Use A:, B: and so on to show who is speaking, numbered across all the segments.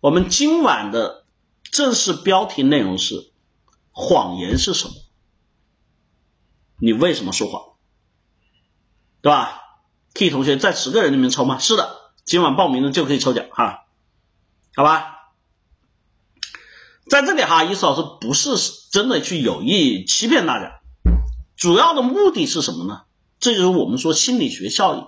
A: 我们今晚的正式标题内容是：谎言是什么？你为什么说谎？对吧？K 同学在十个人里面抽吗？是的，今晚报名的就可以抽奖哈，好吧？在这里哈，伊思老师不是真的去有意欺骗大家，主要的目的是什么呢？这就是我们说心理学效应。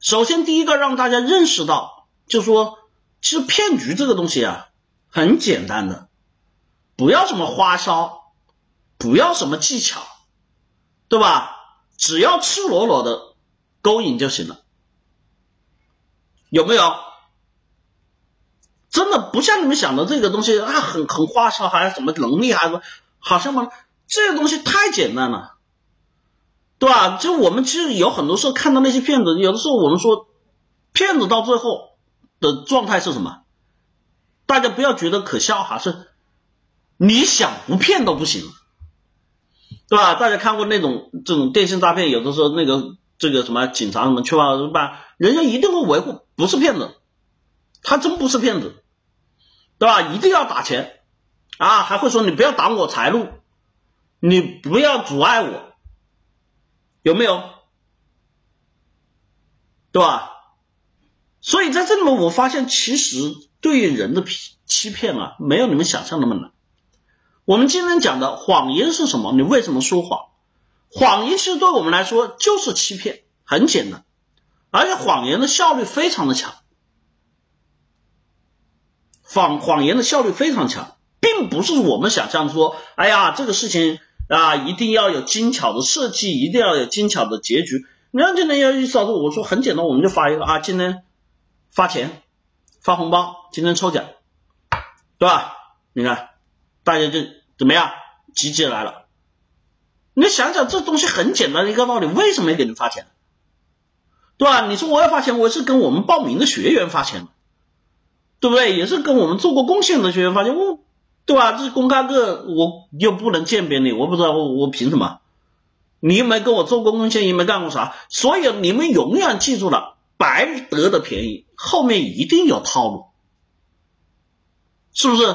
A: 首先，第一个让大家认识到，就说其实骗局这个东西啊，很简单的，不要什么花哨，不要什么技巧，对吧？只要赤裸裸的勾引就行了，有没有？真的不像你们想的这个东西啊，很很花哨，还有什么能力，还是好像吗，这个东西太简单了，对吧？就我们其实有很多时候看到那些骗子，有的时候我们说骗子到最后的状态是什么？大家不要觉得可笑哈，是你想不骗都不行，对吧？大家看过那种这种电信诈骗，有的时候那个这个什么警察什么去吧，是吧？人家一定会维护，不是骗子。他真不是骗子，对吧？一定要打钱啊！还会说你不要挡我财路，你不要阻碍我，有没有？对吧？所以在这里面，我发现其实对于人的欺欺骗啊，没有你们想象那么难。我们今天讲的谎言是什么？你为什么说谎？谎言其实对我们来说就是欺骗，很简单，而且谎言的效率非常的强。谎谎言的效率非常强，并不是我们想象说，哎呀，这个事情啊，一定要有精巧的设计，一定要有精巧的结局。你看今天要意思，我说很简单，我们就发一个啊，今天发钱发红包，今天抽奖，对吧？你看大家就怎么样，集结来了。你想想，这东西很简单的一个道理，为什么要给你发钱？对吧？你说我要发钱，我是跟我们报名的学员发钱。对不对？也是跟我们做过贡献的学员发钱，我，对吧？这是公开课，我又不能鉴别你，我不知道我我凭什么？你又没跟我做过贡献，又没干过啥，所以你们永远记住了，白得的便宜后面一定有套路，是不是？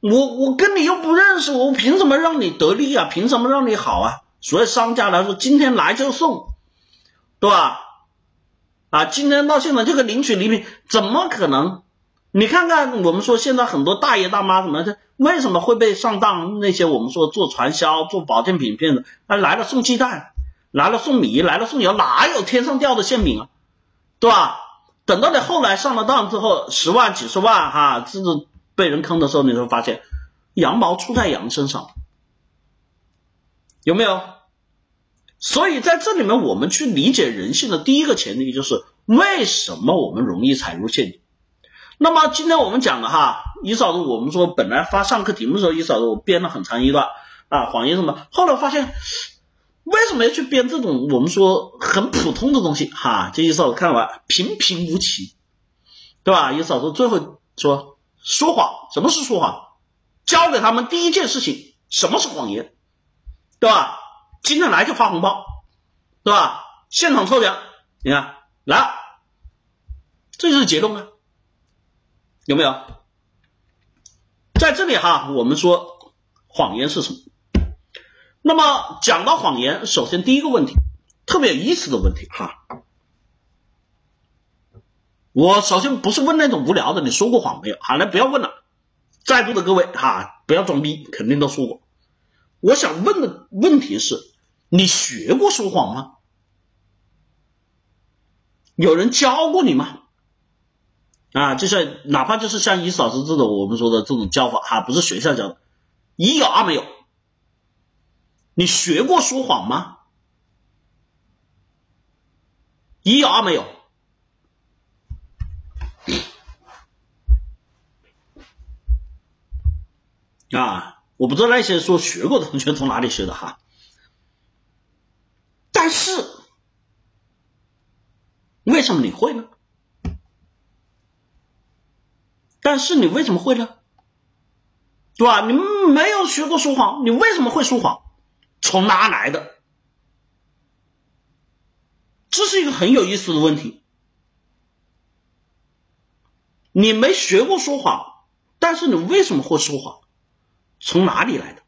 A: 我我跟你又不认识，我凭什么让你得利啊？凭什么让你好啊？所以商家来说，今天来就送，对吧？啊，今天到现在这个领取礼品怎么可能？你看看，我们说现在很多大爷大妈什么的，为什么会被上当？那些我们说做传销、做保健品骗子，啊来了送鸡蛋，来了送米，来了送油，哪有天上掉的馅饼啊？对吧？等到你后来上了当之后，十万、几十万，哈，这是被人坑的时候，你会发现羊毛出在羊身上，有没有？所以在这里面，我们去理解人性的第一个前提就是为什么我们容易踩入陷阱。那么今天我们讲的哈，一嫂子，我们说本来发上课题目的时候，一嫂子我编了很长一段啊，谎言什么，后来发现为什么要去编这种我们说很普通的东西哈？这一嫂子看完平平无奇，对吧？一嫂子最后说说谎，什么是说谎？教给他们第一件事情，什么是谎言，对吧？今天来就发红包，对吧？现场抽奖，你看来，这就是结论啊，有没有？在这里哈，我们说谎言是什么？那么讲到谎言，首先第一个问题，特别有意思的问题哈。我首先不是问那种无聊的，你说过谎没有？好了，不要问了。在座的各位哈，不要装逼，肯定都说过。我想问的问题是。你学过说谎吗？有人教过你吗？啊，就像哪怕就是像伊老师这种我们说的这种教法哈，不是学校教的，一有二没有。你学过说谎吗？一有二没有。啊，我不知道那些说学过的同学从哪里学的哈。但是，为什么你会呢？但是你为什么会呢？对吧？你没有学过说谎，你为什么会说谎？从哪来的？这是一个很有意思的问题。你没学过说谎，但是你为什么会说谎？从哪里来的？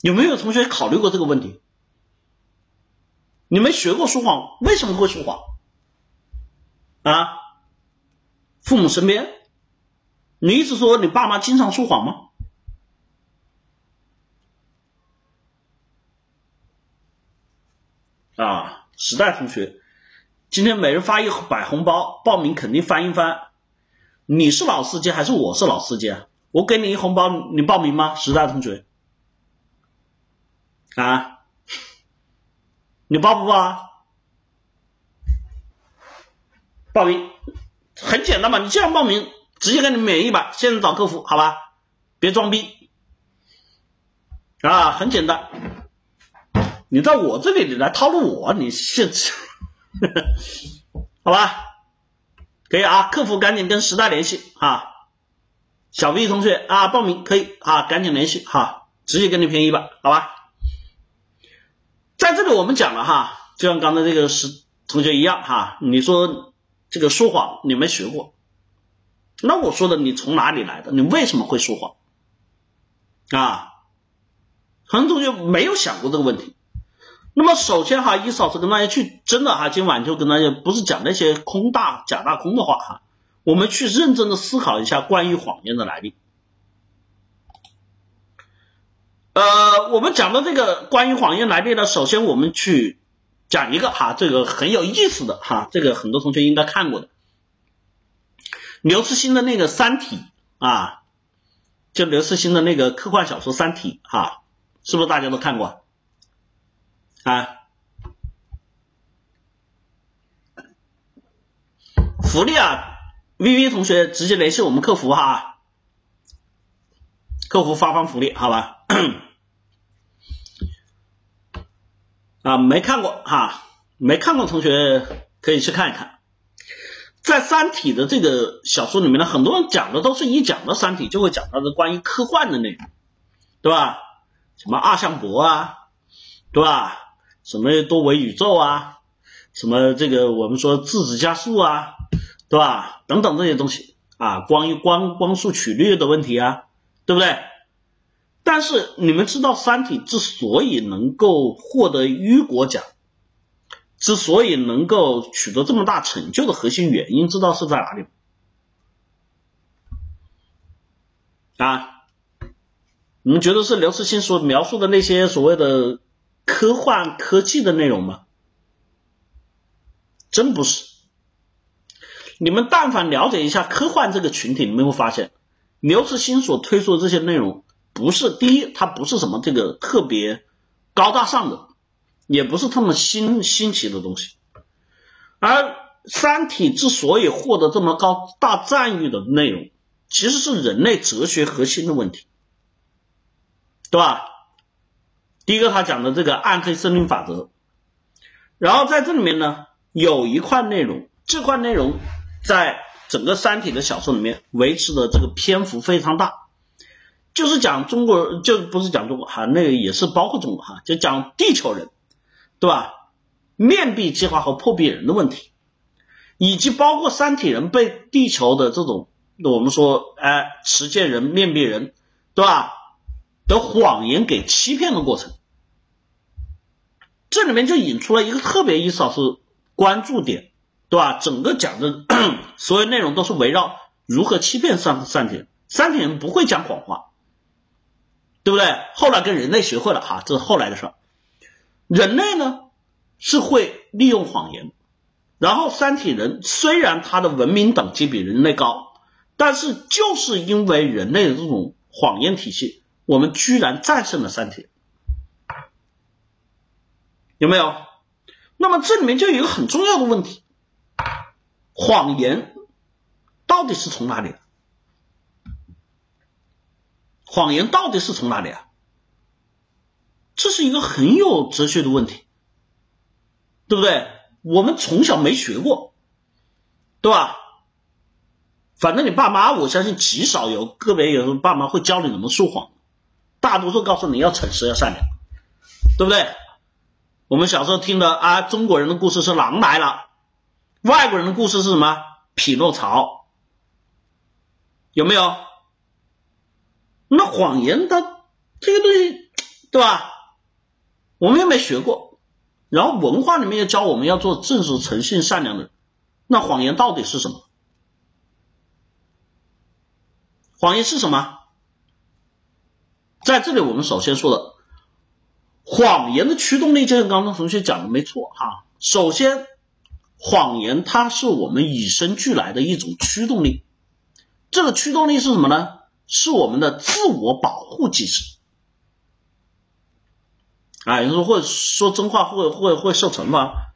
A: 有没有同学考虑过这个问题？你没学过说谎，为什么会说谎？啊？父母身边？你意思说你爸妈经常说谎吗？啊，时代同学，今天每人发一百红包，报名肯定翻一翻。你是老司机还是我是老司机啊？我给你一红包，你报名吗？时代同学，啊，你报不报啊？报名很简单嘛，你这样报名，直接给你免一百，现在找客服，好吧？别装逼啊，很简单。你到我这里你来套路我，你是好吧？可以啊，客服赶紧跟时代联系啊，小 V 同学啊，报名可以啊，赶紧联系哈，直接给你便宜吧，好吧？在这里我们讲了哈，就像刚才这个是同学一样哈，你说这个说谎你没学过，那我说的你从哪里来的？你为什么会说谎啊？很多同学没有想过这个问题。那么首先哈，伊老师跟大家去真的哈，今晚就跟大家不是讲那些空大假大空的话哈，我们去认真的思考一下关于谎言的来历。呃，我们讲的这个关于谎言来历呢，首先我们去讲一个哈，这个很有意思的哈，这个很多同学应该看过的，刘慈欣的那个《三体》啊，就刘慈欣的那个科幻小说《三体》哈，是不是大家都看过？啊，福利啊，V V 同学直接联系我们客服哈，客服发放福利，好吧？啊，没看过哈，没看过同学可以去看一看，在《三体》的这个小说里面呢，很多人讲的都是一讲到《三体》就会讲到的关于科幻的内容，对吧？什么二向箔啊，对吧？什么多维宇宙啊，什么这个我们说质子加速啊，对吧？等等这些东西啊，光光光速曲率的问题啊，对不对？但是你们知道《三体》之所以能够获得雨果奖，之所以能够取得这么大成就的核心原因，知道是在哪里吗？啊？你们觉得是刘慈欣所描述的那些所谓的？科幻科技的内容吗？真不是。你们但凡了解一下科幻这个群体，你们会发现，刘慈欣所推出的这些内容，不是第一，它不是什么这个特别高大上的，也不是特么新新奇的东西。而《三体》之所以获得这么高大赞誉的内容，其实是人类哲学核心的问题，对吧？第一个，他讲的这个暗黑森林法则，然后在这里面呢，有一块内容，这块内容在整个《三体》的小说里面维持的这个篇幅非常大，就是讲中国，就不是讲中国哈，那个也是包括中国哈，就讲地球人，对吧？面壁计划和破壁人的问题，以及包括三体人被地球的这种我们说哎持剑人、面壁人，对吧？的谎言给欺骗的过程，这里面就引出了一个特别意思啊是关注点，对吧？整个讲的 所有内容都是围绕如何欺骗三三体人，三体人不会讲谎话，对不对？后来跟人类学会了哈，这是后来的事儿。人类呢是会利用谎言，然后三体人虽然他的文明等级比人类高，但是就是因为人类的这种谎言体系。我们居然战胜了三体，有没有？那么这里面就有一个很重要的问题：谎言到底是从哪里？谎言到底是从哪里啊？这是一个很有哲学的问题，对不对？我们从小没学过，对吧？反正你爸妈，我相信极少有个别有爸妈会教你怎么说谎。大多数告诉你要诚实要善良，对不对？我们小时候听的啊，中国人的故事是狼来了，外国人的故事是什么？匹诺曹，有没有？那谎言它这个东西，对吧？我们又没学过，然后文化里面又教我们要做正直、诚信、善良的人，那谎言到底是什么？谎言是什么？在这里，我们首先说的谎言的驱动力，就像刚刚同学讲的没错哈。首先，谎言它是我们与生俱来的一种驱动力，这个驱动力是什么呢？是我们的自我保护机制。啊，有人说会说真话会会会受惩罚，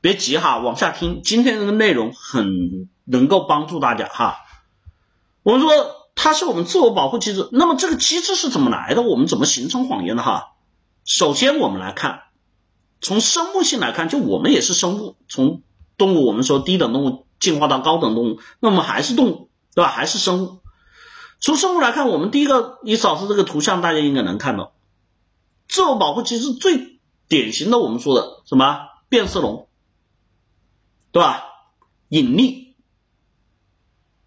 A: 别急哈，往下听，今天这个内容很能够帮助大家哈。我们说它是我们自我保护机制，那么这个机制是怎么来的？我们怎么形成谎言的哈？首先我们来看，从生物性来看，就我们也是生物，从动物我们说低等动物进化到高等动物，那么还是动物对吧？还是生物。从生物来看，我们第一个，你扫视这个图像，大家应该能看到。自我保护机制最典型的，我们说的什么变色龙，对吧？隐匿。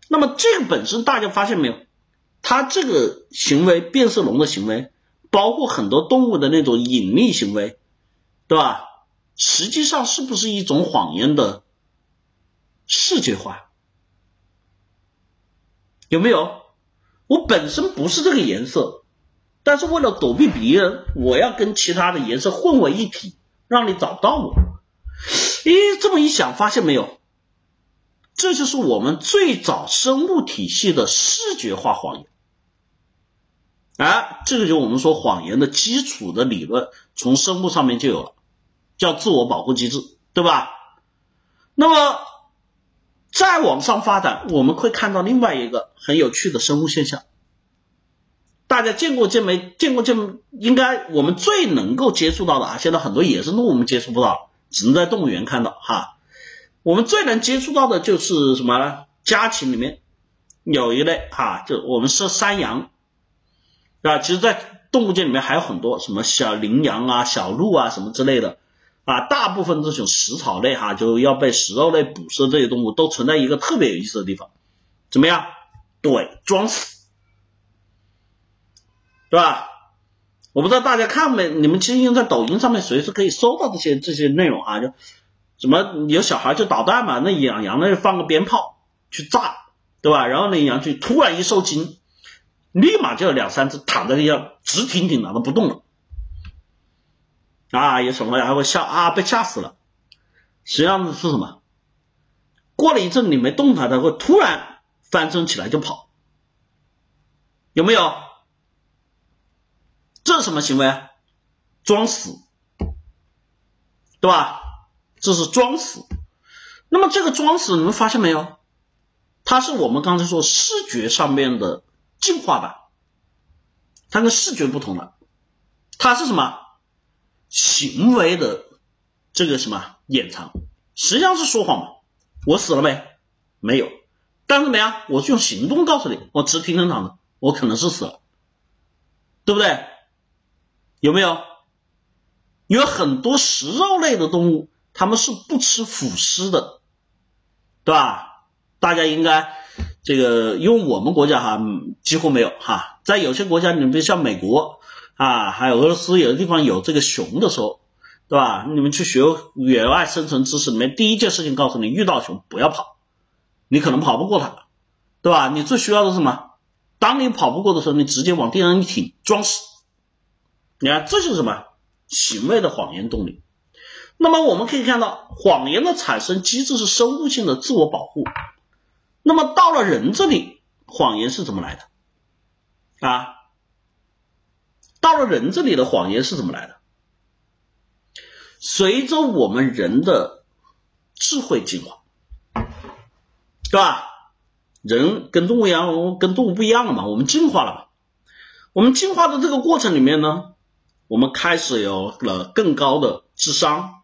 A: 那么这个本身大家发现没有？它这个行为，变色龙的行为，包括很多动物的那种隐匿行为，对吧？实际上是不是一种谎言的视觉化？有没有？我本身不是这个颜色。但是为了躲避别人，我要跟其他的颜色混为一体，让你找不到我。咦，这么一想，发现没有？这就是我们最早生物体系的视觉化谎言。哎，这个就我们说谎言的基础的理论，从生物上面就有了，叫自我保护机制，对吧？那么再往上发展，我们会看到另外一个很有趣的生物现象。大家见过见没见过见？应该我们最能够接触到的啊，现在很多野生动物我们接触不到，只能在动物园看到哈。我们最能接触到的就是什么呢？家禽里面有一类哈，就我们说山羊，啊，其实，在动物界里面还有很多什么小羚羊啊、小鹿啊什么之类的啊，大部分这种食草类哈，就要被食肉类捕食这些动物都存在一个特别有意思的地方，怎么样？对，装死。对吧？我不知道大家看没？你们其实用在抖音上面随时可以搜到这些这些内容啊，就什么有小孩就捣蛋嘛，那养羊呢放个鞭炮去炸，对吧？然后那羊就突然一受惊，立马就有两三只躺在地上直挺挺的都不动了，啊，有什么还会吓啊？被吓死了。实际上是什么？过了一阵你没动它，它会突然翻身起来就跑，有没有？这是什么行为？装死，对吧？这是装死。那么这个装死，你们发现没有？它是我们刚才说视觉上面的进化版，它跟视觉不同了。它是什么？行为的这个什么掩藏？实际上是说谎嘛？我死了没？没有。但是怎么样？我是用行动告诉你，我直挺挺躺着，我可能是死了，对不对？有没有？有很多食肉类的动物，他们是不吃腐尸的，对吧？大家应该这个，因为我们国家哈几乎没有哈，在有些国家，你比如像美国啊，还有俄罗斯，有的地方有这个熊的时候，对吧？你们去学野外生存知识里面，第一件事情告诉你，遇到熊不要跑，你可能跑不过它，对吧？你最需要的是什么？当你跑不过的时候，你直接往地上一挺，装死。你看，这就是什么行为的谎言动力？那么我们可以看到，谎言的产生机制是生物性的自我保护。那么到了人这里，谎言是怎么来的？啊，到了人这里的谎言是怎么来的？随着我们人的智慧进化，对吧？人跟动物一样，跟动物不一样了嘛，我们进化了嘛。我们进化的这个过程里面呢？我们开始有了更高的智商，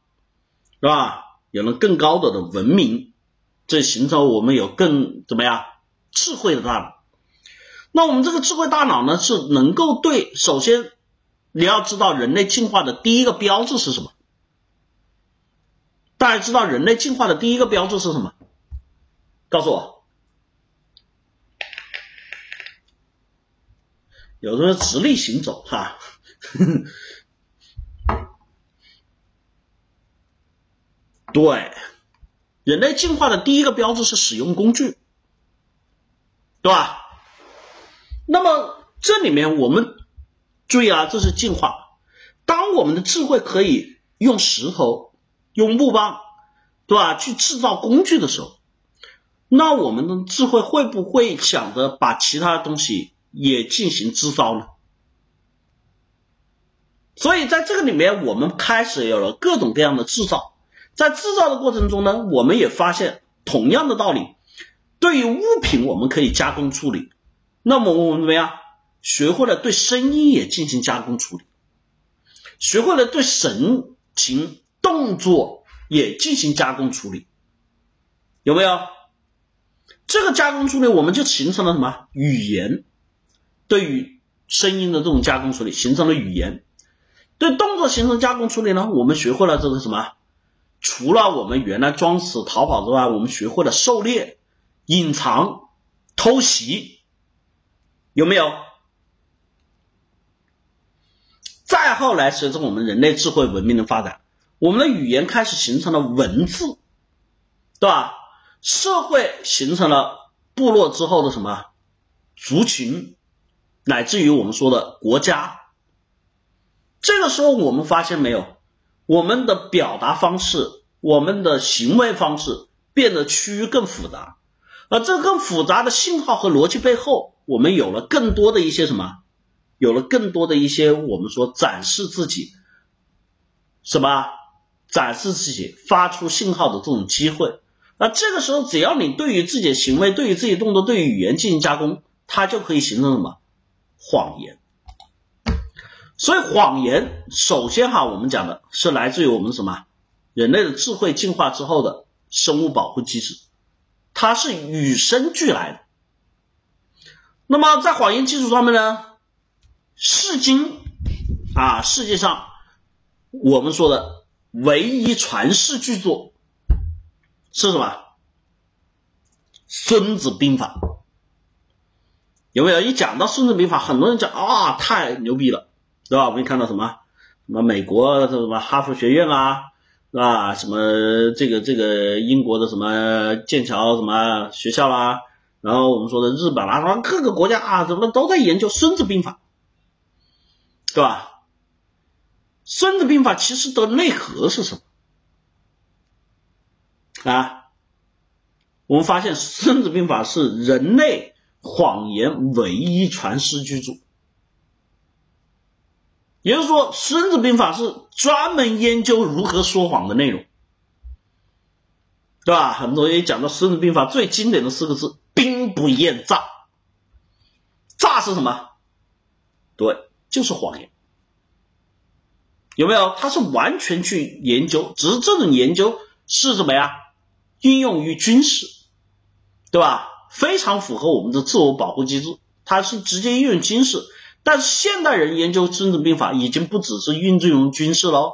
A: 是吧？有了更高的的文明，这形成我们有更怎么样智慧的大脑。那我们这个智慧大脑呢，是能够对首先你要知道人类进化的第一个标志是什么？大家知道人类进化的第一个标志是什么？告诉我。有的人直立行走，哈。对，人类进化的第一个标志是使用工具，对吧？那么这里面我们注意啊，这是进化。当我们的智慧可以用石头、用木棒，对吧，去制造工具的时候，那我们的智慧会不会想着把其他的东西也进行制造呢？所以在这个里面，我们开始有了各种各样的制造。在制造的过程中呢，我们也发现同样的道理，对于物品我们可以加工处理，那么我们怎么样？学会了对声音也进行加工处理，学会了对神情动作也进行加工处理，有没有？这个加工处理我们就形成了什么语言？对于声音的这种加工处理形成了语言，对动作形成加工处理呢？我们学会了这个什么？除了我们原来装死逃跑之外，我们学会了狩猎、隐藏、偷袭，有没有？再后来，随着我们人类智慧文明的发展，我们的语言开始形成了文字，对吧？社会形成了部落之后的什么族群，乃至于我们说的国家。这个时候，我们发现没有？我们的表达方式，我们的行为方式变得趋于更复杂，而这更复杂的信号和逻辑背后，我们有了更多的一些什么？有了更多的一些我们说展示自己什么？展示自己发出信号的这种机会。那这个时候，只要你对于自己的行为、对于自己动作、对于语言进行加工，它就可以形成什么？谎言。所以谎言，首先哈，我们讲的是来自于我们什么人类的智慧进化之后的生物保护机制，它是与生俱来的。那么在谎言基础上面呢，世经啊，世界上我们说的唯一传世巨作是什么？《孙子兵法》有没有？一讲到《孙子兵法》，很多人讲啊，太牛逼了。对吧？我们看到什么什么美国什么哈佛学院啊，是吧？什么这个这个英国的什么剑桥什么学校啦？然后我们说的日本啦，各个国家啊，怎么都在研究《孙子兵法》，对吧？《孙子兵法》其实的内核是什么啊？我们发现《孙子兵法》是人类谎言唯一传世巨著。也就是说，《孙子兵法》是专门研究如何说谎的内容，对吧？很多人讲到《孙子兵法》最经典的四个字“兵不厌诈”，诈是什么？对，就是谎言，有没有？他是完全去研究，只是这种研究是什么呀？应用于军事，对吧？非常符合我们的自我保护机制，它是直接应用军事。但是现代人研究《孙子兵法》已经不只是运用于军事喽，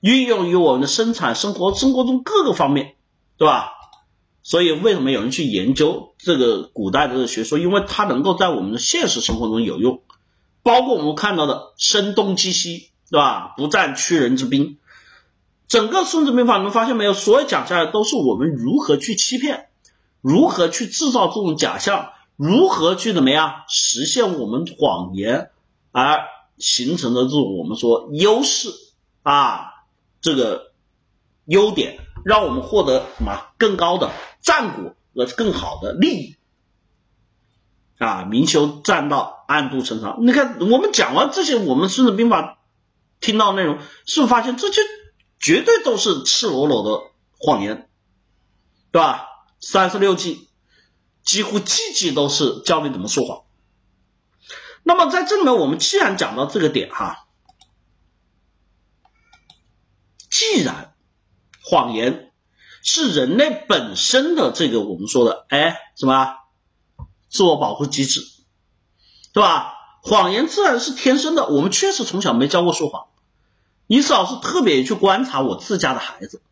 A: 运用于我们的生产生活生活中各个方面，对吧？所以为什么有人去研究这个古代的学说？因为它能够在我们的现实生活中有用，包括我们看到的声东击西，对吧？不战屈人之兵，整个《孙子兵法》你们发现没有？所有讲下来都是我们如何去欺骗，如何去制造这种假象。如何去怎么样实现我们谎言而形成的这种我们说优势啊，这个优点，让我们获得什么更高的战果和更好的利益啊？明修栈道，暗度陈仓。你看，我们讲完这些，我们孙子兵法听到内容，是不是发现这些绝对都是赤裸裸的谎言，对吧？三十六计。几乎季季都是教你怎么说谎。那么在这里面，我们既然讲到这个点哈，既然谎言是人类本身的这个我们说的哎什么自我保护机制，对吧？谎言自然是天生的。我们确实从小没教过说谎，你老师特别去观察我自家的孩子，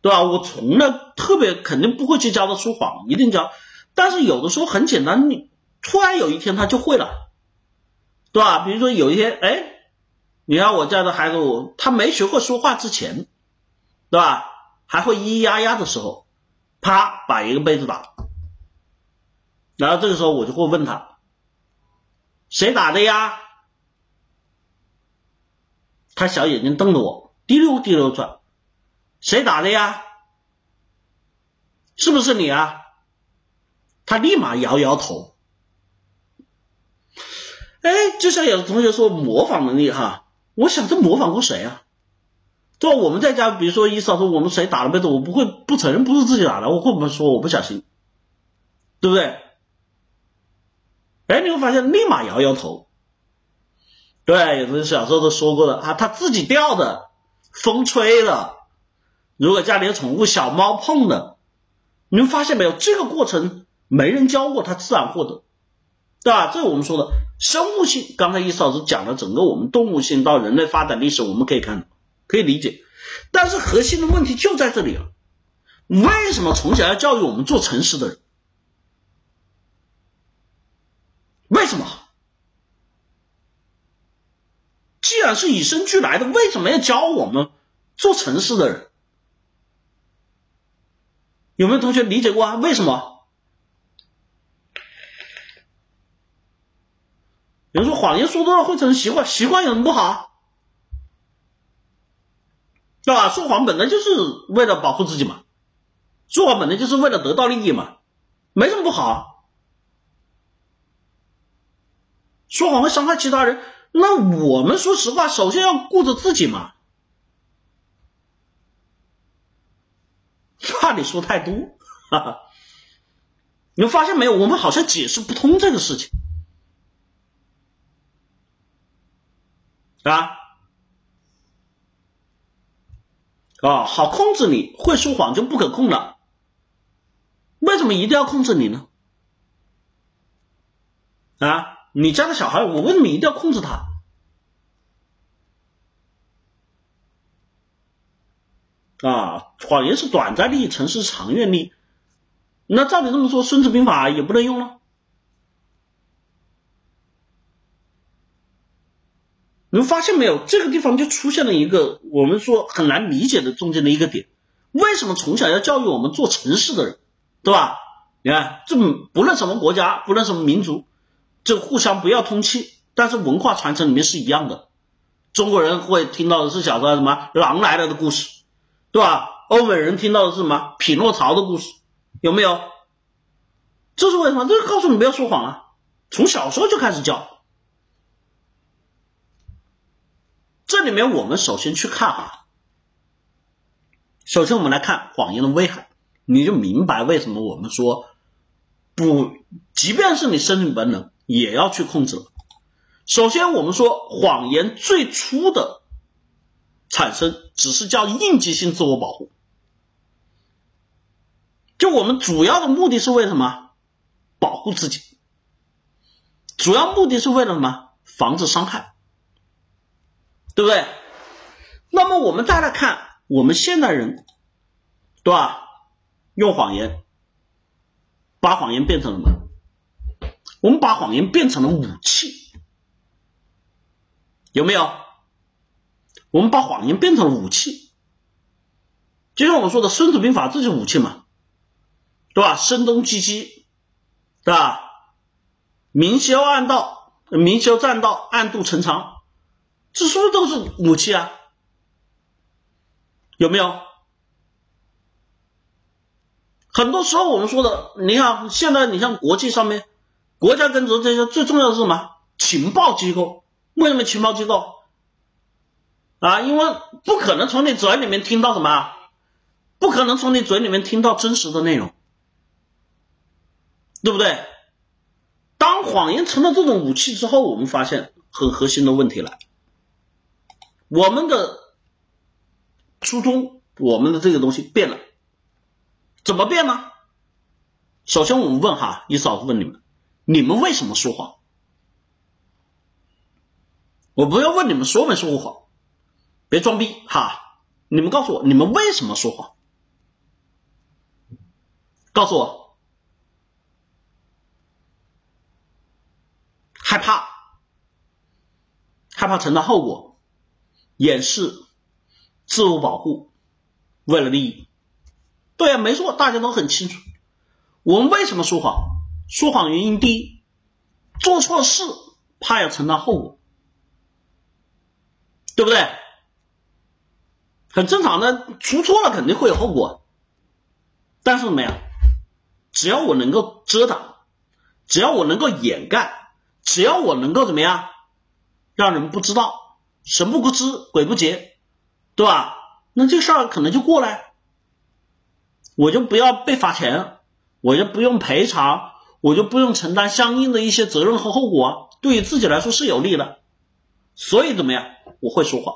A: 对吧？我从来特别肯定不会去教他说谎，一定教。但是有的时候很简单，你突然有一天他就会了，对吧？比如说有一天，哎，你看我家的孩子，我他没学会说话之前，对吧？还会咿咿呀呀的时候，啪把一个杯子打，然后这个时候我就会问他，谁打的呀？他小眼睛瞪着我，滴溜滴溜转，谁打的呀？是不是你啊？他立马摇摇头。哎，就像有的同学说模仿能力哈，我想这模仿过谁啊？对吧？我们在家，比如说一嫂说我们谁打了被子，我不会不承认不是自己打的，我会不会说我不小心？对不对？哎，你会发现立马摇摇头。对，有的小时候都说过的啊，他自己掉的，风吹的。如果家里有宠物小猫碰的，你们发现没有？这个过程没人教过，他自然获得，对吧？这是我们说的生物性。刚才易老师讲了整个我们动物性到人类发展历史，我们可以看，可以理解。但是核心的问题就在这里了，为什么从小要教育我们做诚实的人？为什么？既然是与生俱来的，为什么要教我们做诚实的人？有没有同学理解过啊？为什么？有人说谎言说多了会成习惯，习惯有什么不好？对吧？说谎本来就是为了保护自己嘛，说谎本来就是为了得到利益嘛，没什么不好。说谎会伤害其他人。那我们说实话，首先要顾着自己嘛，怕你说太多，哈哈。你发现没有？我们好像解释不通这个事情，啊啊，好控制你，会说谎就不可控了。为什么一定要控制你呢？啊？你家的小孩，我为什么一定要控制他？啊，谎言是短暂利益，诚实是长远利益。那照你这么说，《孙子兵法》也不能用了。你们发现没有？这个地方就出现了一个我们说很难理解的中间的一个点：为什么从小要教育我们做诚实的人，对吧？你看，这不论什么国家，不论什么民族。这互相不要通气，但是文化传承里面是一样的。中国人会听到的是小时候什么狼来了的故事，对吧？欧美人听到的是什么匹诺曹的故事，有没有？这是为什么？这是告诉你不要说谎啊！从小时候就开始教。这里面我们首先去看哈，首先我们来看谎言的危害，你就明白为什么我们说不，即便是你生理本能。也要去控制。首先，我们说谎言最初的产生只是叫应激性自我保护，就我们主要的目的是为什么？保护自己。主要目的是为了什么？防止伤害，对不对？那么我们再来看我们现代人，对吧？用谎言，把谎言变成了什么？我们把谎言变成了武器，有没有？我们把谎言变成了武器，就像我们说的《孙子兵法》，这就是武器嘛，对吧？声东击西，对吧？明修暗道，明修栈道，暗度陈仓，这是不是都是武器啊？有没有？很多时候我们说的，你看现在你像国际上面。国家跟着这些最重要的是什么？情报机构？为什么情报机构？啊，因为不可能从你嘴里面听到什么，不可能从你嘴里面听到真实的内容，对不对？当谎言成了这种武器之后，我们发现很核心的问题来，我们的初衷，我们的这个东西变了，怎么变呢？首先我们问哈，一嫂子问你们。你们为什么说谎？我不要问你们说没说过谎，别装逼哈！你们告诉我，你们为什么说谎？告诉我，害怕，害怕承担后果，掩饰，自我保护，为了利益。对啊，没错，大家都很清楚。我们为什么说谎？说谎原因第一，做错事怕要承担后果，对不对？很正常的，出错了肯定会有后果。但是怎么样？只要我能够遮挡，只要我能够掩盖，只要我能够怎么样，让人不知道，神不知鬼不觉，对吧？那这事儿可能就过来，我就不要被罚钱，我就不用赔偿，我就不用承担相应的一些责任和后果，对于自己来说是有利的。所以怎么样？我会说谎，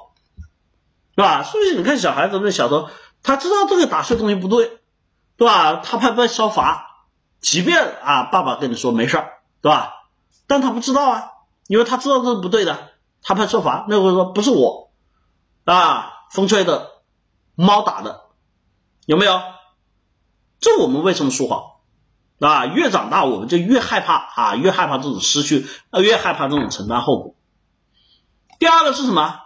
A: 是吧？所以你看小孩子那小时候，他知道这个打碎东西不对，对吧？他怕被烧罚。即便啊，爸爸跟你说没事儿，对吧？但他不知道啊，因为他知道这是不对的，他怕受罚。那会说不是我啊，风吹的，猫打的，有没有？这我们为什么说谎啊？越长大我们就越害怕啊，越害怕这种失去，越害怕这种承担后果。第二个是什么？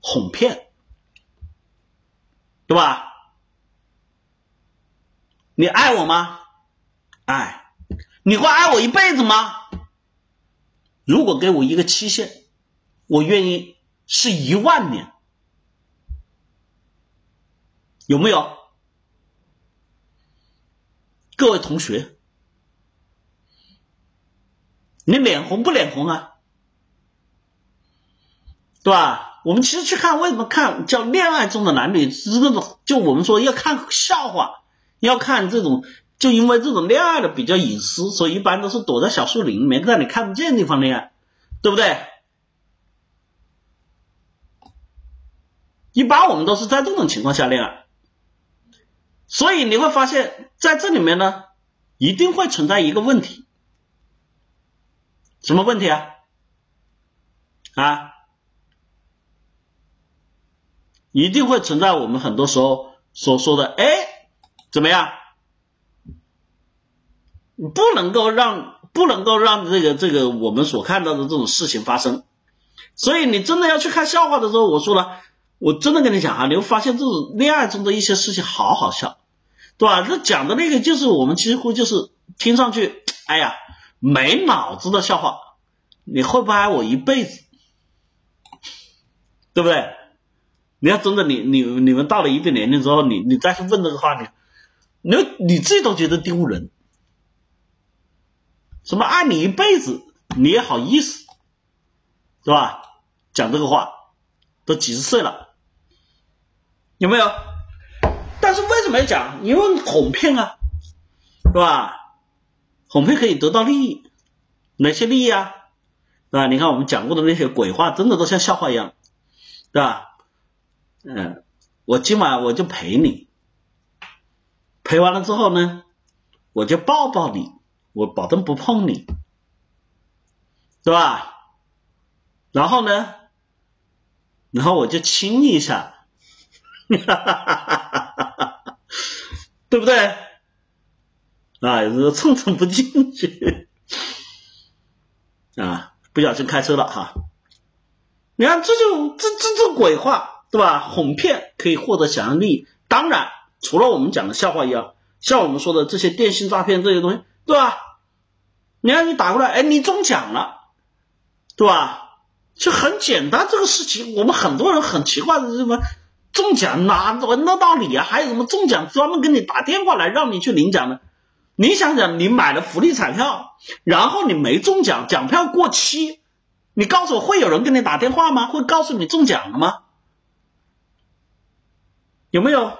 A: 哄骗，对吧？你爱我吗？爱，你会爱我一辈子吗？如果给我一个期限，我愿意是一万年，有没有？各位同学，你脸红不脸红啊？对吧？我们其实去看，为什么看叫恋爱中的男女是那种，就我们说要看笑话。要看这种，就因为这种恋爱的比较隐私，所以一般都是躲在小树林里面，在你看不见地方恋爱，对不对？一般我们都是在这种情况下恋爱，所以你会发现在这里面呢，一定会存在一个问题，什么问题啊？啊？一定会存在我们很多时候所说的，哎。怎么样？不能够让不能够让这个这个我们所看到的这种事情发生，所以你真的要去看笑话的时候，我说了，我真的跟你讲啊，你会发现这种恋爱中的一些事情好好笑，对吧？这讲的那个就是我们几乎就是听上去，哎呀，没脑子的笑话，你会不会爱我一辈子？对不对？你要真的你你你们到了一定年龄之后，你你再去问这个话题。你你自己都觉得丢人，什么爱你一辈子，你也好意思，是吧？讲这个话，都几十岁了，有没有？但是为什么要讲？因为哄骗啊，是吧？哄骗可以得到利益，哪些利益啊？对吧？你看我们讲过的那些鬼话，真的都像笑话一样，对吧？嗯，我今晚我就陪你。陪完了之后呢，我就抱抱你，我保证不碰你，对吧？然后呢，然后我就亲你一下，对不对？啊，有时蹭蹭不进去，啊，不小心开车了哈。你看，这就这这这鬼话，对吧？哄骗可以获得想象力，当然。除了我们讲的笑话一样，像我们说的这些电信诈骗这些东西，对吧？你看你打过来，哎，你中奖了，对吧？就很简单这个事情，我们很多人很奇怪的是什么？中奖哪闻得到你啊？还有什么中奖专门给你打电话来让你去领奖的？你想想，你买了福利彩票，然后你没中奖，奖票过期，你告诉我会有人给你打电话吗？会告诉你中奖了吗？有没有？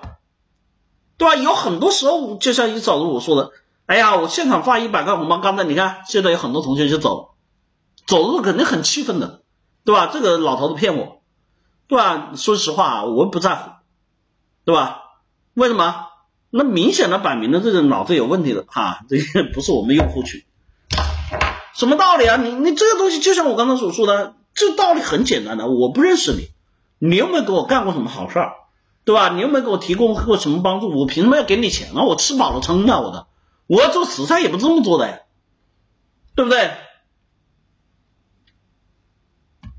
A: 对吧？有很多时候，就像一早我说的，哎呀，我现场发一百块红包，刚才你看，现在有很多同学就走了，走了肯定很气愤的，对吧？这个老头子骗我，对吧？说实话，我不在乎，对吧？为什么？那明显的摆明了这个脑子有问题的哈，这个不是我们用户群，什么道理啊？你你这个东西就像我刚才所说的，这道理很简单的，我不认识你，你又没给我干过什么好事儿？对吧？你又没给我提供过什么帮助，我凭什么要给你钱啊？我吃饱了撑的，我的，我要做慈善也不这么做的呀，对不对？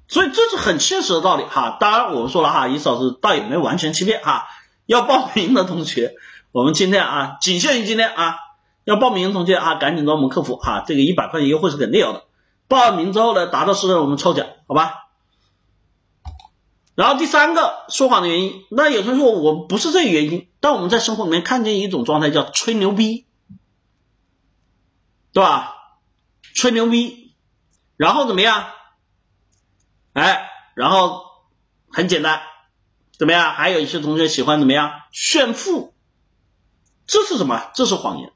A: 所以这是很现实的道理哈。当然我们说了哈，伊老师倒也没完全欺骗哈。要报名的同学，我们今天啊，仅限于今天啊，要报名的同学啊，赶紧找我们客服哈，这个一百块钱优惠是肯定有的。报名之后呢，达到四人我们抽奖，好吧？然后第三个说谎的原因，那有同学说我不是这个原因，但我们在生活里面看见一种状态叫吹牛逼，对吧？吹牛逼，然后怎么样？哎，然后很简单，怎么样？还有一些同学喜欢怎么样炫富，这是什么？这是谎言，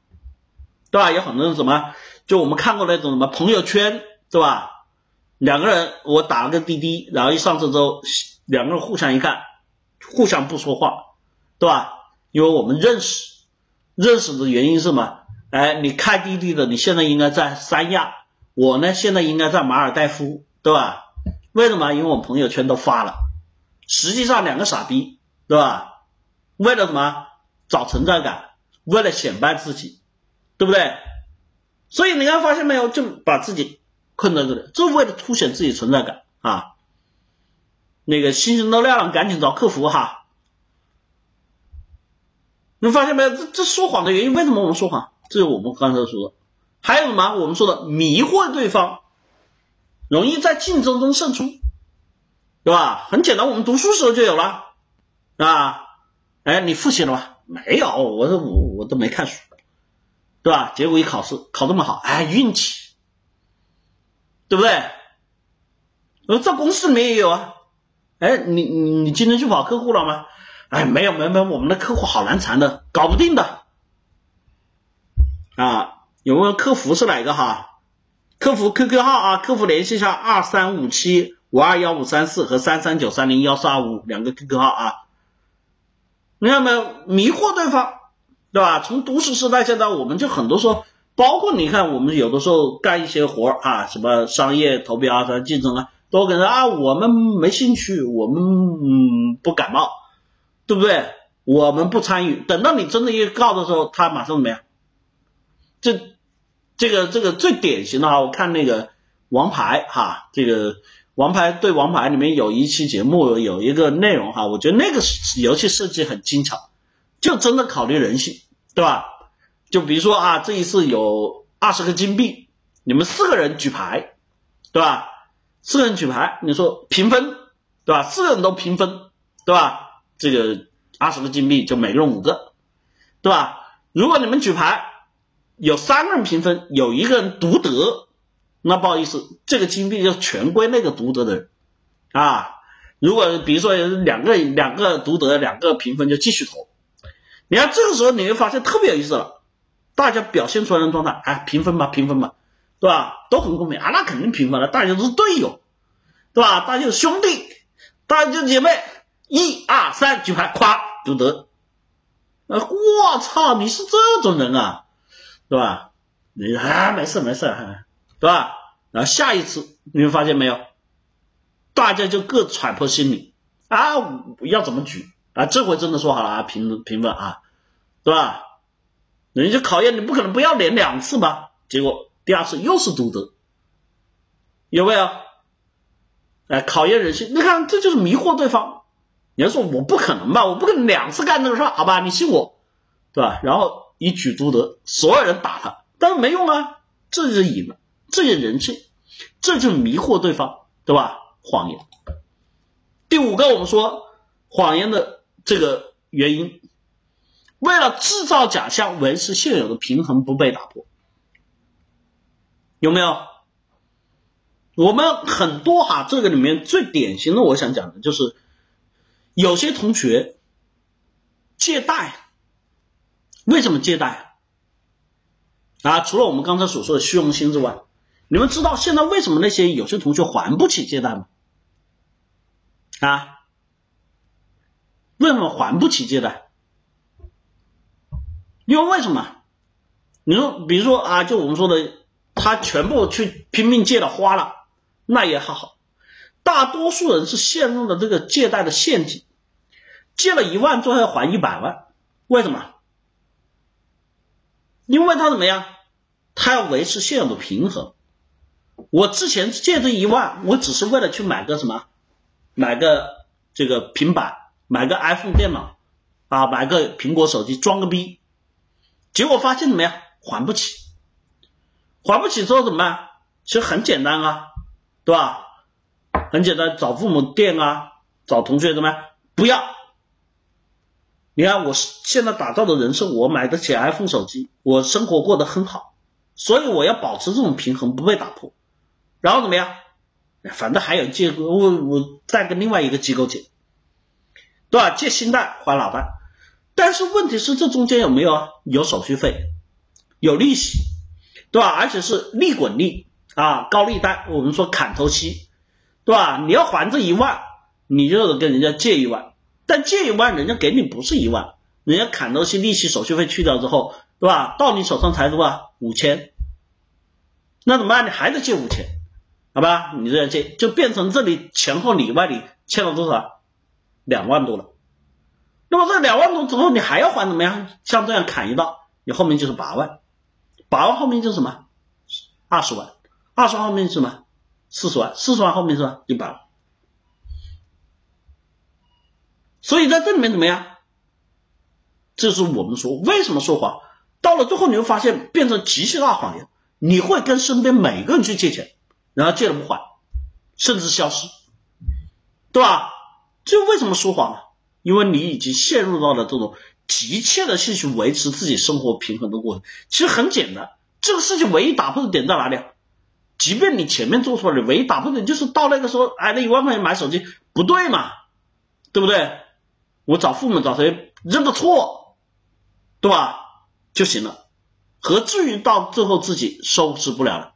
A: 对吧？有很多人什么？就我们看过那种什么朋友圈，对吧？两个人我打了个滴滴，然后一上车之后，两个人互相一看，互相不说话，对吧？因为我们认识，认识的原因是什么？哎，你开滴滴的，你现在应该在三亚，我呢现在应该在马尔代夫，对吧？为什么？因为我朋友圈都发了，实际上两个傻逼，对吧？为了什么？找存在感，为了显摆自己，对不对？所以你看，发现没有，就把自己困在这里，就为了凸显自己存在感啊。那个星星都亮了，赶紧找客服哈。你发现没有？这这说谎的原因，为什么我们说谎？这是我们刚才说的。还有什么？我们说的迷惑对方。容易在竞争中胜出，对吧？很简单，我们读书时候就有了，啊，哎，你复习了吗？没有，我说我我都没看书，对吧？结果一考试考这么好，哎，运气，对不对？呃，在公司里面也有啊，哎，你你你今天去跑客户了吗？哎，没有没有没有，我们的客户好难缠的，搞不定的，啊，有没有客服是哪个哈？客服 QQ 号啊，客服联系一下二三五七五二幺五三四和三三九三零幺四二五两个 QQ 号啊，你看没有迷惑对方，对吧？从读书时代现在，我们就很多时候，包括你看，我们有的时候干一些活啊，什么商业投标啊、什么竞争啊，都跟人啊，我们没兴趣，我们不感冒，对不对？我们不参与。等到你真的一告的时候，他马上怎么样？这。这个这个最典型的哈，我看那个王牌哈，这个王牌对王牌里面有一期节目有一个内容哈，我觉得那个游戏设计很精巧，就真的考虑人性，对吧？就比如说啊，这一次有二十个金币，你们四个人举牌，对吧？四个人举牌，你说平分，对吧？四个人都平分，对吧？这个二十个金币就每个人五个，对吧？如果你们举牌。有三个人平分，有一个人独得，那不好意思，这个金币就全归那个独得的人啊。如果比如说两个两个独得，两个平分就继续投。你看这个时候你会发现特别有意思了，大家表现出来的状态，哎，平分吧，平分吧，对吧？都很公平啊，那肯定平分了，大家都是队友，对吧？大家是兄弟，大家就姐妹，一二三，举牌，夸，独得。我操，你是这种人啊？对吧？你啊，没事没事，对吧？然后下一次你们发现没有，大家就各揣摩心理啊，要怎么举啊？这回真的说好了啊，平平分啊，对吧？人家考验你不可能不要脸两次吧？结果第二次又是独得，有没有？哎，考验人性，你看这就是迷惑对方。你要说我不可能吧？我不可能两次干这个事，好吧？你信我，对吧？然后。一举独得，所有人打他，但是没用啊，这就是赢了，这就是人性，这就是迷惑对方，对吧？谎言。第五个，我们说谎言的这个原因，为了制造假象，维持现有的平衡不被打破，有没有？我们很多哈，这个里面最典型的，我想讲的就是有些同学借贷。为什么借贷啊？除了我们刚才所说的虚荣心之外，你们知道现在为什么那些有些同学还不起借贷吗？啊？为什么还不起借贷？因为为什么？你说，比如说啊，就我们说的，他全部去拼命借了花了，那也还好。大多数人是陷入了这个借贷的陷阱。借了一万，最后要还一百万，为什么？因为他怎么样？他要维持现有的平衡。我之前借这一万，我只是为了去买个什么，买个这个平板，买个 iPhone 电脑啊，买个苹果手机装个逼，结果发现怎么样？还不起，还不起之后怎么办？其实很简单啊，对吧？很简单，找父母垫啊，找同学怎么样？不要。你看我现在打造的人设，我买得起 iPhone 手机，我生活过得很好，所以我要保持这种平衡不被打破。然后怎么样？反正还有借我我再跟另外一个机构借，对吧？借新贷还老贷，但是问题是这中间有没有啊有手续费，有利息，对吧？而且是利滚利啊，高利贷，我们说砍头息，对吧？你要还这一万，你就得跟人家借一万。但借一万，人家给你不是一万，人家砍东西利息手续费去掉之后，对吧？到你手上才多少？五千，那怎么办？你还得借五千，好吧？你这样借，就变成这里前后里外里欠了多少？两万多了。那么这两万多之后，你还要还怎么样？像这样砍一刀，你后面就是八万，八万后面就是什么？二十万，二十万后面是什么？四十万，四十万后面是吧？一百万。所以在这里面怎么样？这是我们说为什么说谎，到了最后你会发现变成极其大谎言。你会跟身边每个人去借钱，然后借了不还，甚至消失，对吧？这为什么说谎啊？因为你已经陷入到了这种急切的去维持自己生活平衡的过程。其实很简单，这个事情唯一打破的点在哪里？即便你前面做错了，唯一打破的点就是到那个时候，哎，那一万块钱买手机不对嘛，对不对？我找父母找谁认个错，对吧就行了，何至于到最后自己收拾不了了？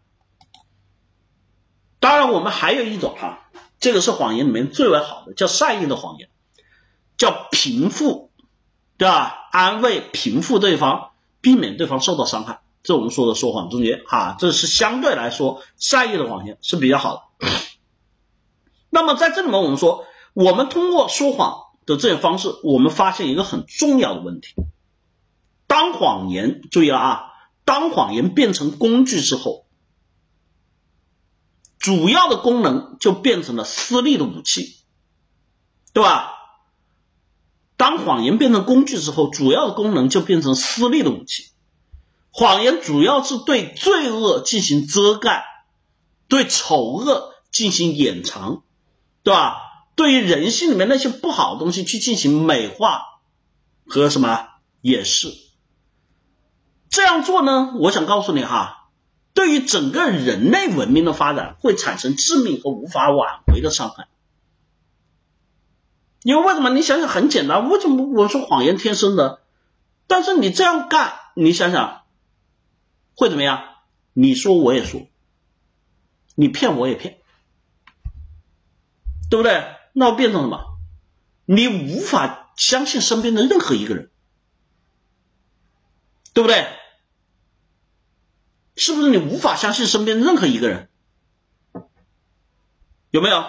A: 当然，我们还有一种哈，这个是谎言里面最为好的，叫善意的谎言，叫平复，对吧？安慰、平复对方，避免对方受到伤害，这我们说的说谎中间哈，这是相对来说善意的谎言是比较好的。那么在这里面，我们说，我们通过说谎。的这种方式，我们发现一个很重要的问题：当谎言，注意了啊，当谎言变成工具之后，主要的功能就变成了私利的武器，对吧？当谎言变成工具之后，主要的功能就变成私利的武器。谎言主要是对罪恶进行遮盖，对丑恶进行掩藏，对吧？对于人性里面那些不好的东西去进行美化和什么掩饰，这样做呢？我想告诉你哈，对于整个人类文明的发展会产生致命和无法挽回的伤害。因为为什么？你想想很简单，为什么我说谎言天生的？但是你这样干，你想想会怎么样？你说我也说，你骗我也骗，对不对？那变成什么？你无法相信身边的任何一个人，对不对？是不是你无法相信身边任何一个人？有没有？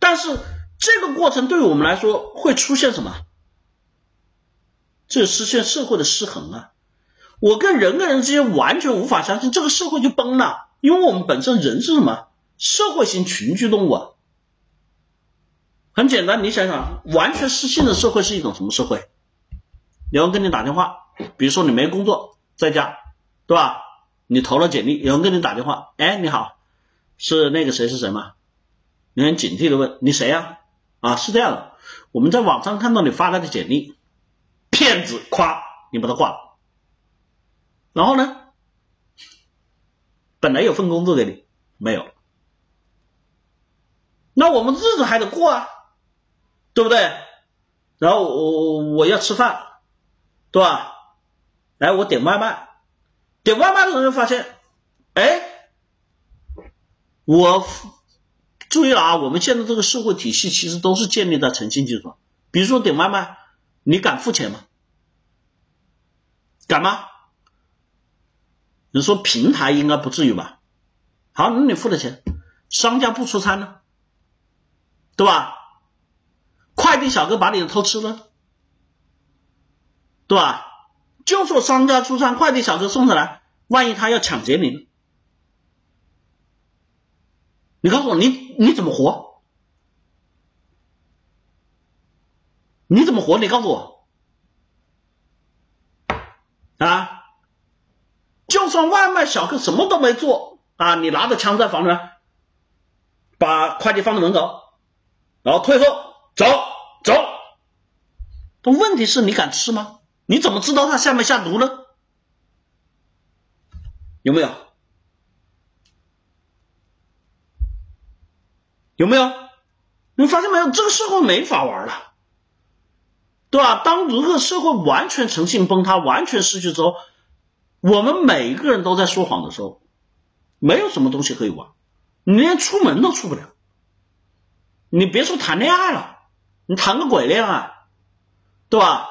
A: 但是这个过程对于我们来说会出现什么？这实现社会的失衡啊！我跟人跟人之间完全无法相信，这个社会就崩了。因为我们本身人是什么？社会型群居动物啊！很简单，你想想，完全失信的社会是一种什么社会？有人跟你打电话，比如说你没工作，在家，对吧？你投了简历，有人跟你打电话，哎，你好，是那个谁是谁吗？你很警惕的问，你谁呀？啊，是这样的，我们在网上看到你发来的简历，骗子，夸你把他挂了。然后呢，本来有份工作给你，没有，那我们日子还得过啊。对不对？然后我我要吃饭，对吧？哎，我点外卖，点外卖的时候就发现，哎，我注意了啊！我们现在这个社会体系其实都是建立在诚信基础上。比如说点外卖，你敢付钱吗？敢吗？你说平台应该不至于吧？好，那你付了钱，商家不出餐呢，对吧？快递小哥把你的偷吃了，对吧？就说商家出餐，快递小哥送上来，万一他要抢劫你，你告诉我，你你怎么活？你怎么活？你告诉我啊！就算外卖小哥什么都没做啊，你拿着枪在房里面，把快递放在门口，然后退后走走。但问题是你敢吃吗？你怎么知道他下没下毒呢？有没有？有没有？你发现没有？这个社会没法玩了，对吧？当如果社会完全诚信崩塌，完全失去之后，我们每一个人都在说谎的时候，没有什么东西可以玩，你连出门都出不了。你别说谈恋爱了，你谈个鬼恋爱，对吧？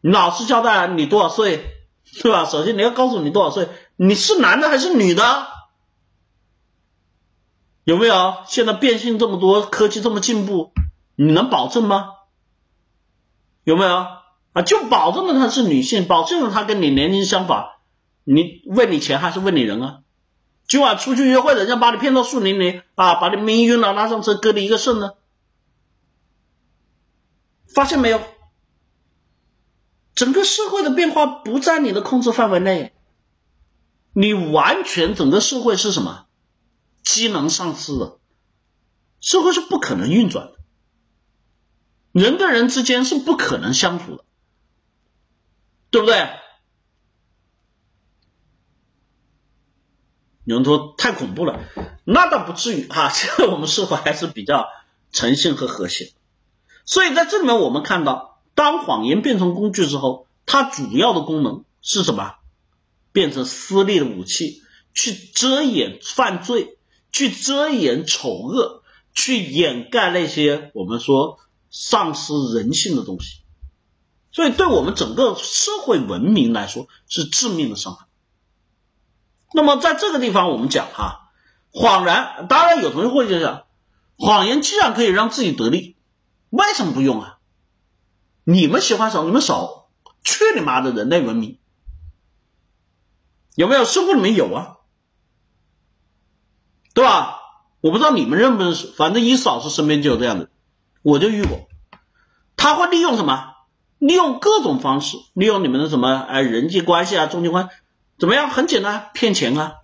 A: 你老实交代你多少岁，对吧？首先你要告诉你多少岁，你是男的还是女的？有没有？现在变性这么多，科技这么进步，你能保证吗？有没有啊？就保证了她是女性，保证了她跟你年龄相仿，你问你钱还是问你人啊？今晚出去约会，人家把你骗到树林里啊，把你迷晕了，拉上车割你一个肾呢？发现没有？整个社会的变化不在你的控制范围内，你完全整个社会是什么？机能丧失了，社会是不可能运转的，人跟人之间是不可能相处的，对不对？有人说太恐怖了，那倒不至于。哈，这个我们社会还是比较诚信和和谐，所以在这里面我们看到。当谎言变成工具之后，它主要的功能是什么？变成私利的武器，去遮掩犯罪，去遮掩丑恶，去掩盖那些我们说丧失人性的东西。所以，对我们整个社会文明来说是致命的伤害。那么，在这个地方，我们讲哈，谎然，当然有同学会就讲，谎言既然可以让自己得利，为什么不用啊？你们喜欢少，你们少，去你妈的人类文明，有没有？生活里面有啊，对吧？我不知道你们认不认识，反正一嫂子身边就有这样的，我就遇过。他会利用什么？利用各种方式，利用你们的什么哎人际关系啊，中间关怎么样？很简单，骗钱啊，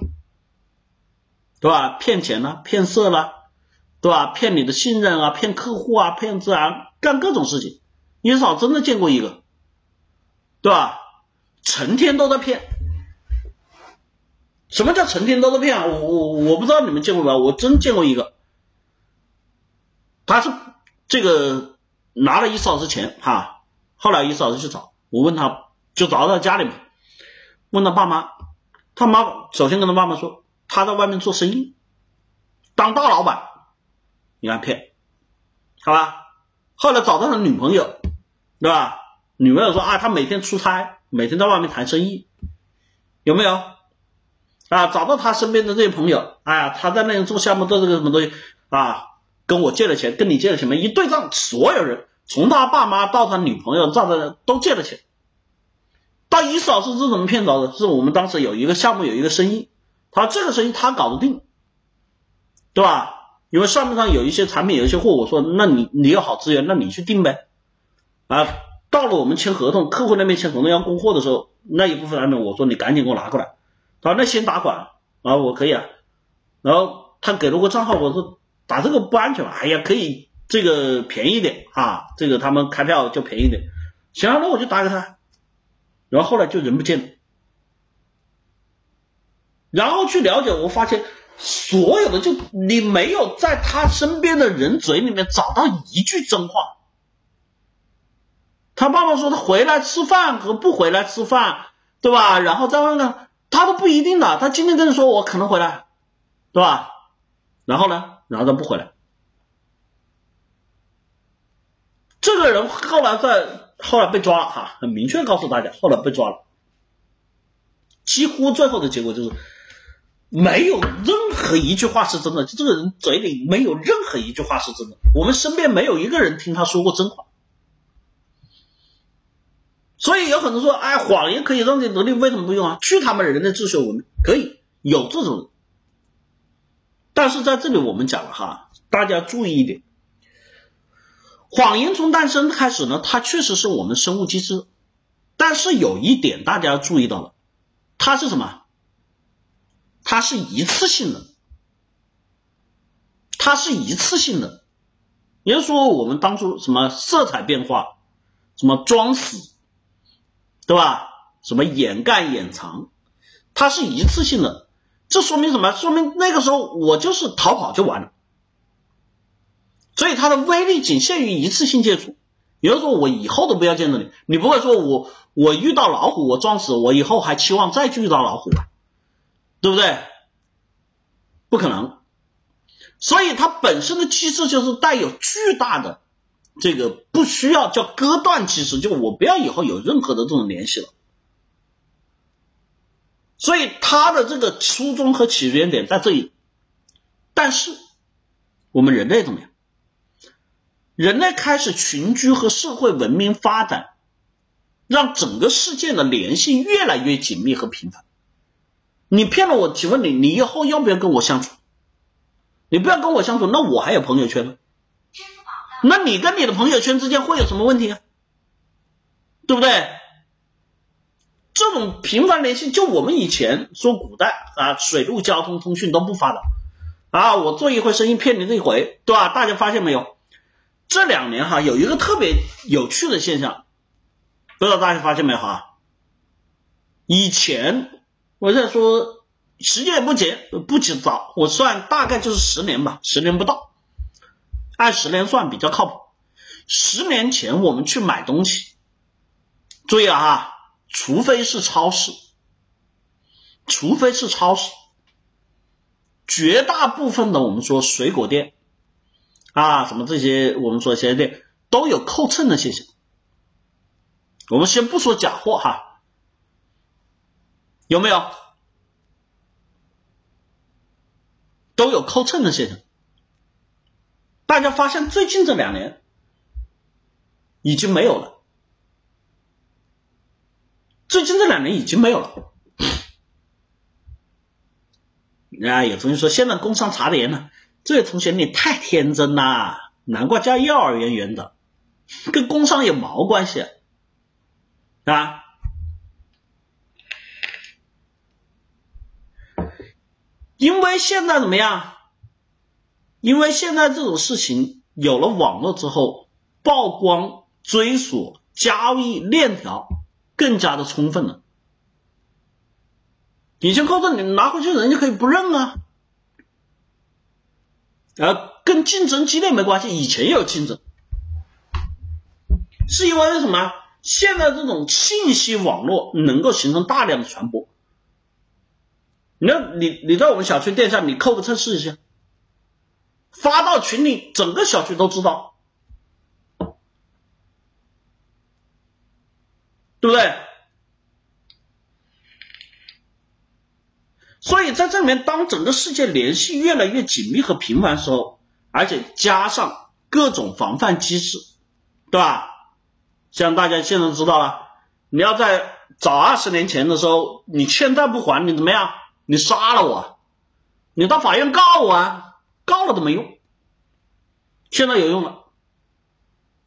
A: 对吧？骗钱啊，骗色了，对吧？骗你的信任啊，骗客户啊，骗自然干各种事情。你少真的见过一个，对吧？成天都在骗。什么叫成天都在骗啊？我我我不知道你们见过没有？我真见过一个，他是这个拿了一嫂子钱哈，后来一嫂子去找我，问他就找到他家里面，问他爸妈，他妈首先跟他爸妈说他在外面做生意，当大老板，你看骗，好吧？后来找到了女朋友。对吧？女朋友说啊，他每天出差，每天在外面谈生意，有没有？啊，找到他身边的这些朋友，哎呀，他在那里做项目做这个什么东西啊？跟我借了钱，跟你借了钱没？一对账，所有人从他爸妈到他女朋友，到他都借了钱。到一嫂是是怎么骗着的？是我们当时有一个项目，有一个生意，他这个生意他搞得定，对吧？因为上面上有一些产品，有一些货，我说那你你有好资源，那你去定呗。啊，到了我们签合同，客户那边签合同要供货的时候，那一部分产品，我说你赶紧给我拿过来。他说那先打款啊，我可以啊。然后他给了个账号，我说打这个不安全吧？哎呀，可以这个便宜点啊，这个他们开票就便宜点。行，那我就打给他。然后后来就人不见了。然后去了解，我发现所有的就你没有在他身边的人嘴里面找到一句真话。他爸爸说他回来吃饭和不回来吃饭，对吧？然后再问呢，他都不一定的。他今天跟你说我可能回来，对吧？然后呢？然后他不回来。这个人后来在后来被抓了哈，很明确告诉大家，后来被抓了。几乎最后的结果就是，没有任何一句话是真的，就这个人嘴里没有任何一句话是真的。我们身边没有一个人听他说过真话。所以有很多说，哎，谎言可以让你得利，为什么不用啊？去他们人类自学文明，可以有这种人。但是在这里我们讲了哈，大家注意一点，谎言从诞生开始呢，它确实是我们生物机制，但是有一点大家要注意到了，它是什么？它是一次性的，它是一次性的，也就是说，我们当初什么色彩变化，什么装死，对吧？什么掩盖掩藏，它是一次性的，这说明什么？说明那个时候我就是逃跑就完了，所以它的威力仅限于一次性接触，也就是说，我以后都不要见到你，你不会说我我遇到老虎我装死，我以后还期望再去遇到老虎吧？对不对？不可能，所以它本身的机制就是带有巨大的这个不需要叫割断机制，就我不要以后有任何的这种联系了。所以它的这个初衷和起源点在这里。但是我们人类怎么样？人类开始群居和社会文明发展，让整个世界的联系越来越紧密和频繁。你骗了我，请问你，你以后要不要跟我相处？你不要跟我相处，那我还有朋友圈呢。那你跟你的朋友圈之间会有什么问题啊？对不对？这种频繁联系，就我们以前说古代啊，水陆交通通讯都不发达啊，我做一回生意骗你这一回，对吧？大家发现没有？这两年哈，有一个特别有趣的现象，不知道大家发现没有哈？以前。我在说时间也不急，不急早，我算大概就是十年吧，十年不到，按十年算比较靠谱。十年前我们去买东西，注意了哈，除非是超市，除非是超市，绝大部分的我们说水果店啊，什么这些我们说这些店都有扣秤的现象。我们先不说假货哈。有没有都有扣秤的现象？大家发现最近这两年已经没有了，最近这两年已经没有了。啊，有同学说现在工商查的严呢，这位同学你太天真啦，难怪叫幼儿园园长，跟工商有毛关系啊？因为现在怎么样？因为现在这种事情有了网络之后，曝光、追索、交易链条更加的充分了。以前扣证你拿回去，人家可以不认啊。呃，跟竞争激烈没关系，以前也有竞争，是因为什么？现在这种信息网络能够形成大量的传播。你要你你在我们小区店上，你扣个测试一下，发到群里，整个小区都知道，对不对？所以在这里面，当整个世界联系越来越紧密和频繁的时候，而且加上各种防范机制，对吧？像大家现在知道了，你要在早二十年前的时候，你欠债不还，你怎么样？你杀了我，你到法院告我，啊，告了都没用。现在有用了，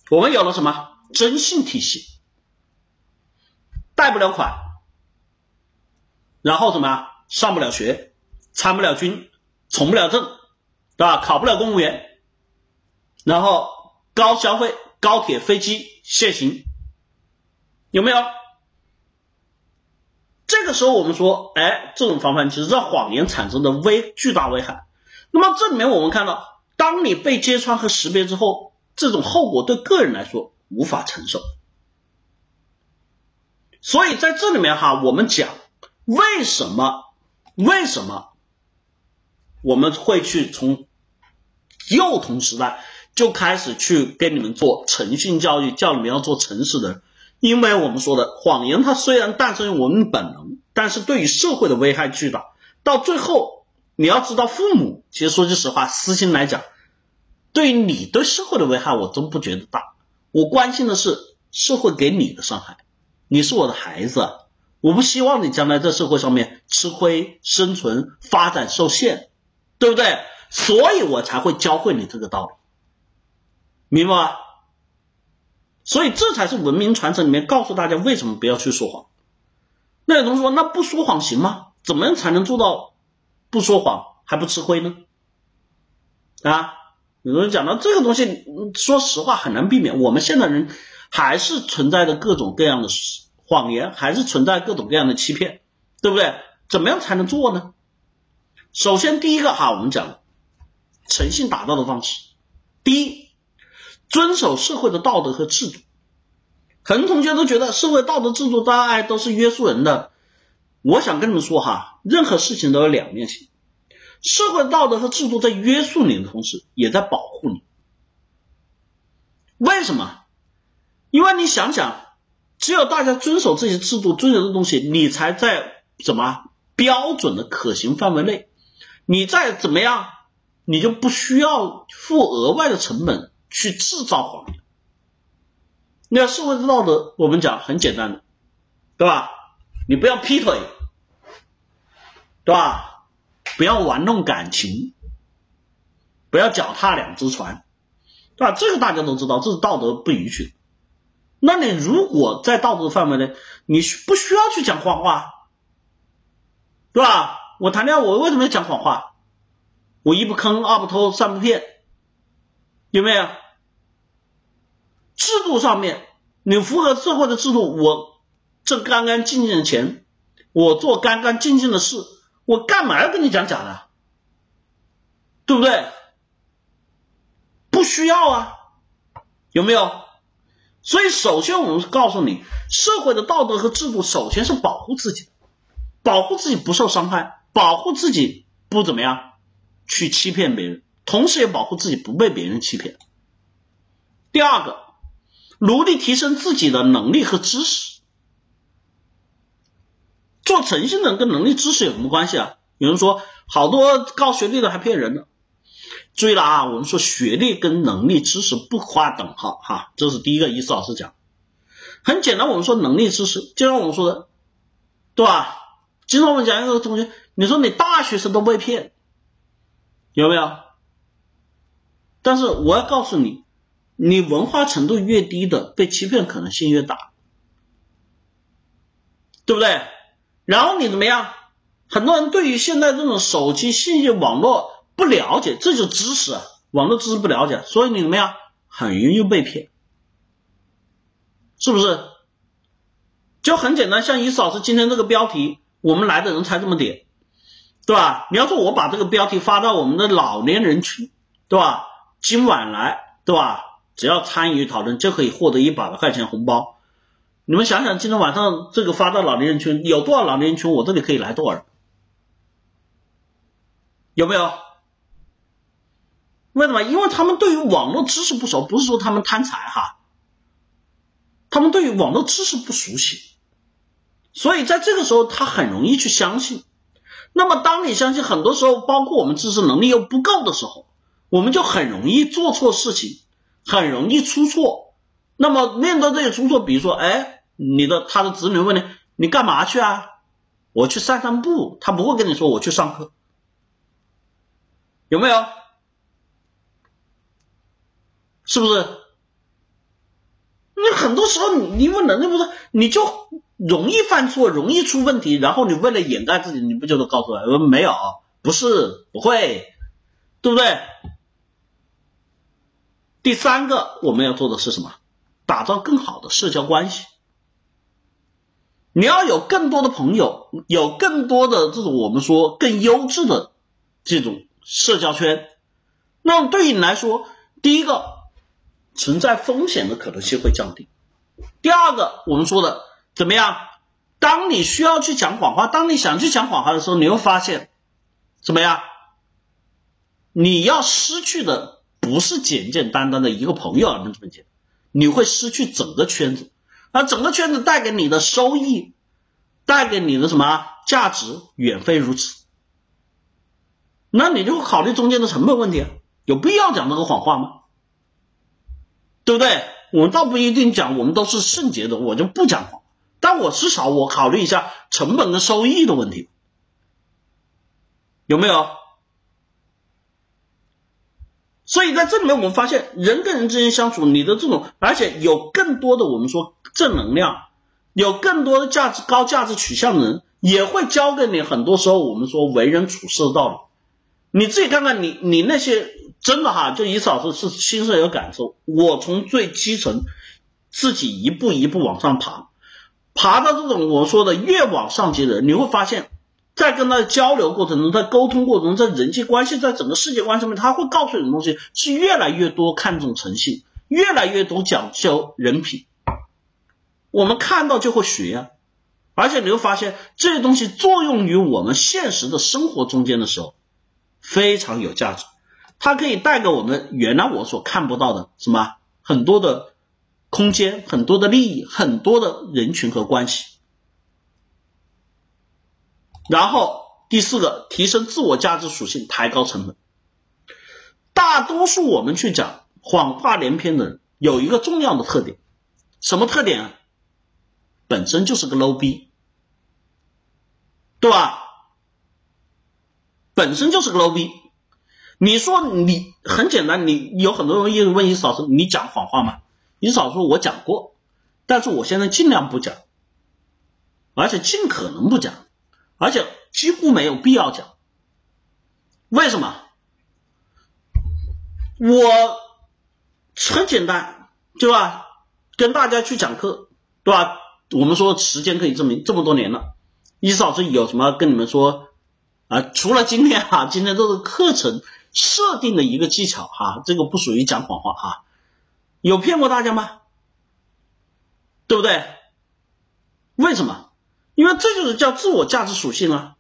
A: 我们有了什么征信体系，贷不了款，然后什么上不了学，参不了军，从不了政，对吧？考不了公务员，然后高消费，高铁飞机限行，有没有？这个时候我们说，哎，这种防范其实让谎言产生的危巨大危害。那么这里面我们看到，当你被揭穿和识别之后，这种后果对个人来说无法承受。所以在这里面哈，我们讲为什么为什么我们会去从幼童时代就开始去跟你们做诚信教育，教你们要做诚实的人。因为我们说的谎言，它虽然诞生于我们本能，但是对于社会的危害巨大。到最后，你要知道，父母其实说句实话，私心来讲，对于你对社会的危害，我真不觉得大。我关心的是社会给你的伤害。你是我的孩子，我不希望你将来在社会上面吃亏、生存、发展受限，对不对？所以我才会教会你这个道理，明白吗？所以这才是文明传承里面告诉大家为什么不要去说谎。那有同学说，那不说谎行吗？怎么样才能做到？不说谎还不吃亏呢？啊，有人讲到这个东西，说实话很难避免。我们现代人还是存在着各种各样的谎言，还是存在各种各样的欺骗，对不对？怎么样才能做呢？首先第一个哈，我们讲诚信打造的方式。第一，遵守社会的道德和制度。很多同学都觉得社会道德制度大概都是约束人的。我想跟你们说哈，任何事情都有两面性。社会道德和制度在约束你的同时，也在保护你。为什么？因为你想想，只有大家遵守这些制度、遵守的东西，你才在什么标准的可行范围内。你再怎么样，你就不需要付额外的成本去制造谎言。那社会的道德，我们讲很简单的，对吧？你不要劈腿。对吧？不要玩弄感情，不要脚踏两只船，对吧？这个大家都知道，这是道德不允许的。那你如果在道德范围内，你不需要去讲谎话，对吧？我谈恋爱，我为什么要讲谎话？我一不坑，二不偷，三不骗，有没有？制度上面，你符合社会的制度，我挣干干净净的钱，我做干干净净的事。我干嘛要跟你讲假的，对不对？不需要啊，有没有？所以首先我们告诉你，社会的道德和制度首先是保护自己，保护自己不受伤害，保护自己不怎么样去欺骗别人，同时也保护自己不被别人欺骗。第二个，努力提升自己的能力和知识。做诚信的人跟能力、知识有什么关系啊？有人说好多高学历的还骗人呢。注意了啊，我们说学历跟能力、知识不划等号哈，这是第一个。意思老师讲，很简单，我们说能力、知识，就像我们说的，对吧？经常我们讲一个同学，你说你大学生都被骗，有没有？但是我要告诉你，你文化程度越低的，被欺骗可能性越大，对不对？然后你怎么样？很多人对于现在这种手机信息网络不了解，这就知识，网络知识不了解，所以你怎么样？很容易被骗，是不是？就很简单，像伊思老师今天这个标题，我们来的人才这么点，对吧？你要说我把这个标题发到我们的老年人群，对吧？今晚来，对吧？只要参与讨论就可以获得一百块钱红包。你们想想，今天晚上这个发到老年人群，有多少老年人群？我这里可以来多少人？有没有？为什么？因为他们对于网络知识不熟，不是说他们贪财哈，他们对于网络知识不熟悉，所以在这个时候他很容易去相信。那么当你相信，很多时候包括我们知识能力又不够的时候，我们就很容易做错事情，很容易出错。那么面对这些出错，比如说，哎。你的他的子女问你，你干嘛去啊？我去散散步。他不会跟你说我去上课，有没有？是不是？你很多时候你因为能力不是，你就容易犯错，容易出问题。然后你为了掩盖自己，你不就得告诉他，说没有，不是，不会，对不对？第三个我们要做的是什么？打造更好的社交关系。你要有更多的朋友，有更多的这种我们说更优质的这种社交圈，那么对于你来说，第一个存在风险的可能性会降低。第二个，我们说的怎么样？当你需要去讲谎话，当你想去讲谎话的时候，你会发现怎么样？你要失去的不是简简单单的一个朋友而能赚钱，你会失去整个圈子。而整个圈子带给你的收益，带给你的什么价值，远非如此。那你就考虑中间的成本问题，有必要讲这个谎话吗？对不对？我倒不一定讲我们都是圣洁的，我就不讲谎，但我至少我考虑一下成本跟收益的问题，有没有？所以在这里面，我们发现人跟人之间相处，你的这种，而且有更多的我们说正能量，有更多的价值高价值取向的人，也会教给你很多时候我们说为人处事的道理。你自己看看，你你那些真的哈，就一次老师是亲身有感受。我从最基层自己一步一步往上爬，爬到这种我说的越往上级的人，你会发现，在跟他的交流过程中，在沟通过程中，在人际关系，在整个世界观上面，他会告诉你的东西是越来越多看重诚信，越来越多讲究人品。我们看到就会学啊，而且你会发现这些东西作用于我们现实的生活中间的时候。非常有价值，它可以带给我们原来我所看不到的什么很多的空间、很多的利益、很多的人群和关系。然后第四个，提升自我价值属性，抬高成本。大多数我们去讲谎话连篇的人，有一个重要的特点，什么特点啊？本身就是个 low 逼，对吧？本身就是个 low 逼，你说你很简单，你有很多人一直问你嫂子，你讲谎话吗？你嫂说，我讲过，但是我现在尽量不讲，而且尽可能不讲，而且几乎没有必要讲。为什么？我很简单，对吧？跟大家去讲课，对吧？我们说时间可以证明，这么多年了，一嫂子有什么跟你们说？啊，除了今天哈，今天这个课程设定的一个技巧哈，这个不属于讲谎话哈，有骗过大家吗？对不对？为什么？因为这就是叫自我价值属性啊！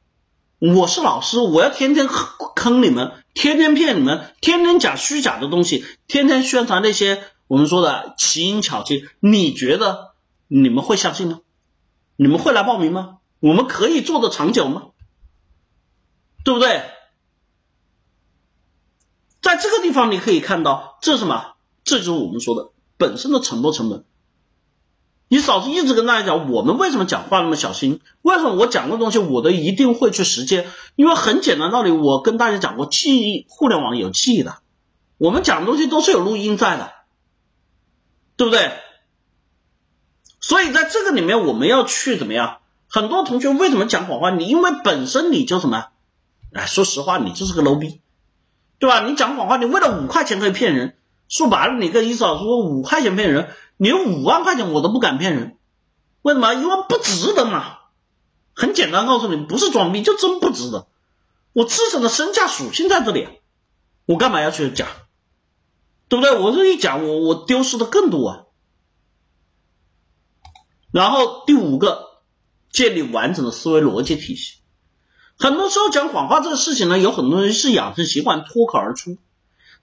A: 我是老师，我要天天坑你们，天天骗你们，天天讲虚假的东西，天天宣传那些我们说的奇淫巧技，你觉得你们会相信吗？你们会来报名吗？我们可以做的长久吗？对不对？在这个地方你可以看到，这是什么？这就是我们说的本身的沉没成本。你嫂子一直跟大家讲，我们为什么讲话那么小心？为什么我讲的东西我都一定会去实践？因为很简单道理，我跟大家讲过，记忆互联网有记忆的，我们讲的东西都是有录音在的，对不对？所以在这个里面，我们要去怎么样？很多同学为什么讲谎话？你因为本身你就什么？哎，说实话，你就是个 low 逼，对吧？你讲谎话，你为了五块钱可以骗人，说白了，你跟你嫂子说五块钱骗人，你五万块钱我都不敢骗人，为什么？因为不值得嘛。很简单，告诉你，不是装逼，就真不值得。我自身的身价属性在这里，我干嘛要去讲？对不对？我这一讲，我我丢失的更多啊。然后第五个，建立完整的思维逻辑体系。很多时候讲谎话这个事情呢，有很多人是养成习惯脱口而出。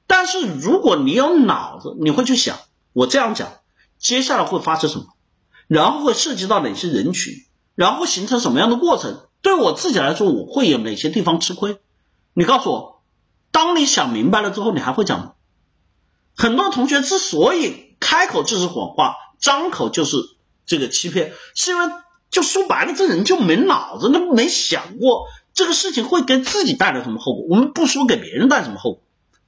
A: 但是如果你有脑子，你会去想，我这样讲，接下来会发生什么，然后会涉及到哪些人群，然后形成什么样的过程？对我自己来说，我会有哪些地方吃亏？你告诉我，当你想明白了之后，你还会讲吗？很多同学之所以开口就是谎话，张口就是这个欺骗，是因为就说白了，这人就没脑子，那没想过。这个事情会给自己带来什么后果？我们不说给别人带什么后果，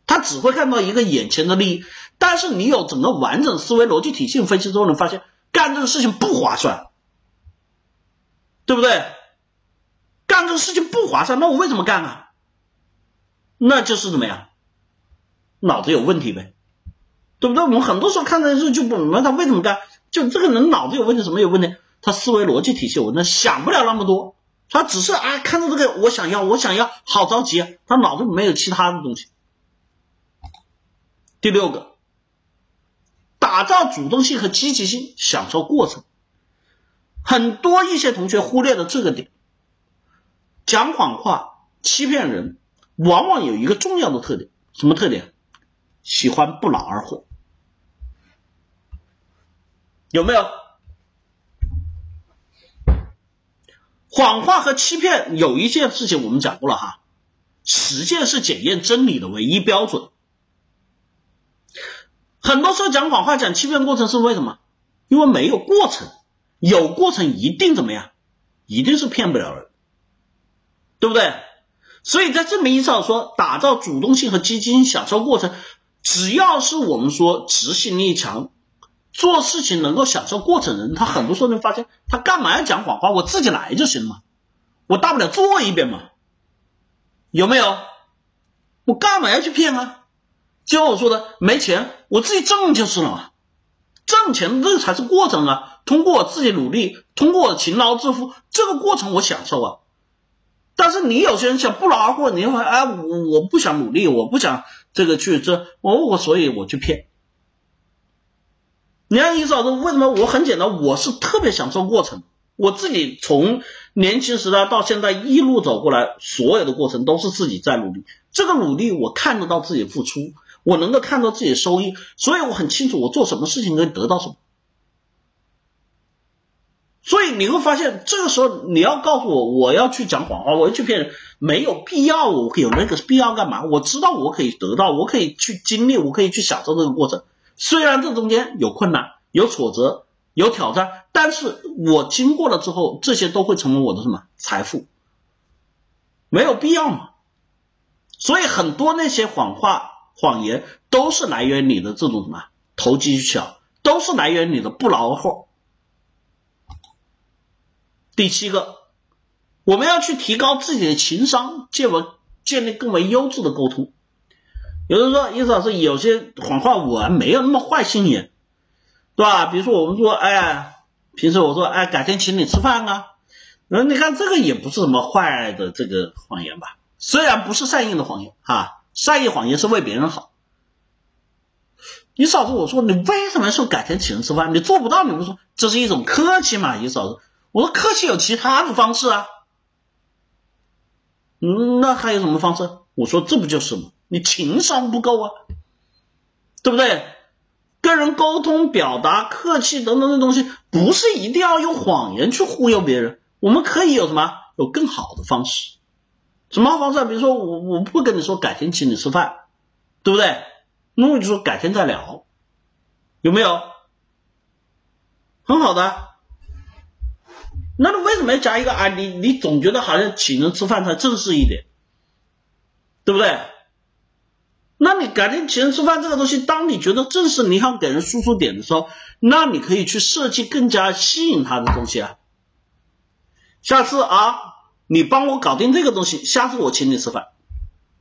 A: 他只会看到一个眼前的利益。但是你有整个完整思维逻辑体系分析之后，你发现干这个事情不划算，对不对？干这个事情不划算，那我为什么干啊？那就是怎么样？脑子有问题呗，对不对？我们很多时候看这件事就不明白他为什么干，就这个人脑子有问题，什么有问题？他思维逻辑体系有问题，想不了那么多。他只是啊，看到这个，我想要，我想要，好着急啊！他脑子没有其他的东西。第六个，打造主动性和积极性，享受过程。很多一些同学忽略了这个点，讲谎话、欺骗人，往往有一个重要的特点，什么特点？喜欢不劳而获，有没有？谎话和欺骗有一件事情我们讲过了哈，实践是检验真理的唯一标准。很多时候讲谎话、讲欺骗过程是为什么？因为没有过程，有过程一定怎么样？一定是骗不了人，对不对？所以在这么意义上说，打造主动性和积极，享受过程，只要是我们说执行力强、做事情能够享受过程的人，他很多时候你发现，他干嘛要讲谎话？我自己来就行了，我大不了做一遍嘛，有没有？我干嘛要去骗啊？就像我说的，没钱我自己挣就是了，挣钱这才是过程啊！通过我自己努力，通过我勤劳致富，这个过程我享受啊。但是你有些人想不劳而获，你会哎，我我不想努力，我不想这个去这，我我所以我去骗。你看，你嫂子为什么？我很简单，我是特别享受过程。我自己从年轻时代到现在一路走过来，所有的过程都是自己在努力。这个努力我看得到自己付出。我能够看到自己的收益，所以我很清楚我做什么事情可以得到什么。所以你会发现，这个时候你要告诉我，我要去讲谎话，我要去骗人，没有必要。我有那个必要干嘛？我知道我可以得到，我可以去经历，我可以去享受这个过程。虽然这中间有困难、有挫折、有挑战，但是我经过了之后，这些都会成为我的什么财富？没有必要嘛。所以很多那些谎话。谎言都是来源你的这种什么投机取巧，都是来源你的不劳而获。第七个，我们要去提高自己的情商，建为建立更为优质的沟通。有人说，意思老师有些谎话我没有那么坏心眼，对吧？比如说我们说，哎，平时我说，哎，改天请你吃饭啊，那你看这个也不是什么坏的这个谎言吧？虽然不是善意的谎言哈。善意谎言是为别人好。你嫂子，我说你为什么说改天请人吃饭？你做不到，你不说这是一种客气嘛？你嫂子，我说客气有其他的方式啊。嗯，那还有什么方式？我说这不就是吗？你情商不够啊，对不对？跟人沟通、表达、客气等等的东西，不是一定要用谎言去忽悠别人。我们可以有什么？有更好的方式。什么方式？比如说，我我不跟你说改天请你吃饭，对不对？那我就说改天再聊，有没有？很好的。那你为什么要加一个啊？你你总觉得好像请人吃饭才正式一点，对不对？那你改天请人吃饭这个东西，当你觉得正式，你想给人输出点的时候，那你可以去设计更加吸引他的东西啊。下次啊。你帮我搞定这个东西，下次我请你吃饭。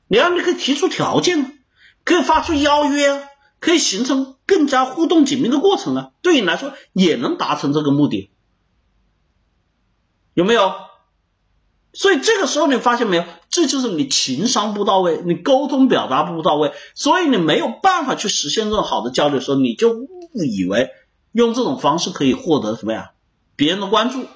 A: 你要你可以提出条件，可以发出邀约，可以形成更加互动紧密的过程啊。对你来说也能达成这个目的，有没有？所以这个时候你发现没有？这就是你情商不到位，你沟通表达不到位，所以你没有办法去实现这种好的交流的时候，你就误以为用这种方式可以获得什么呀？别人的关注。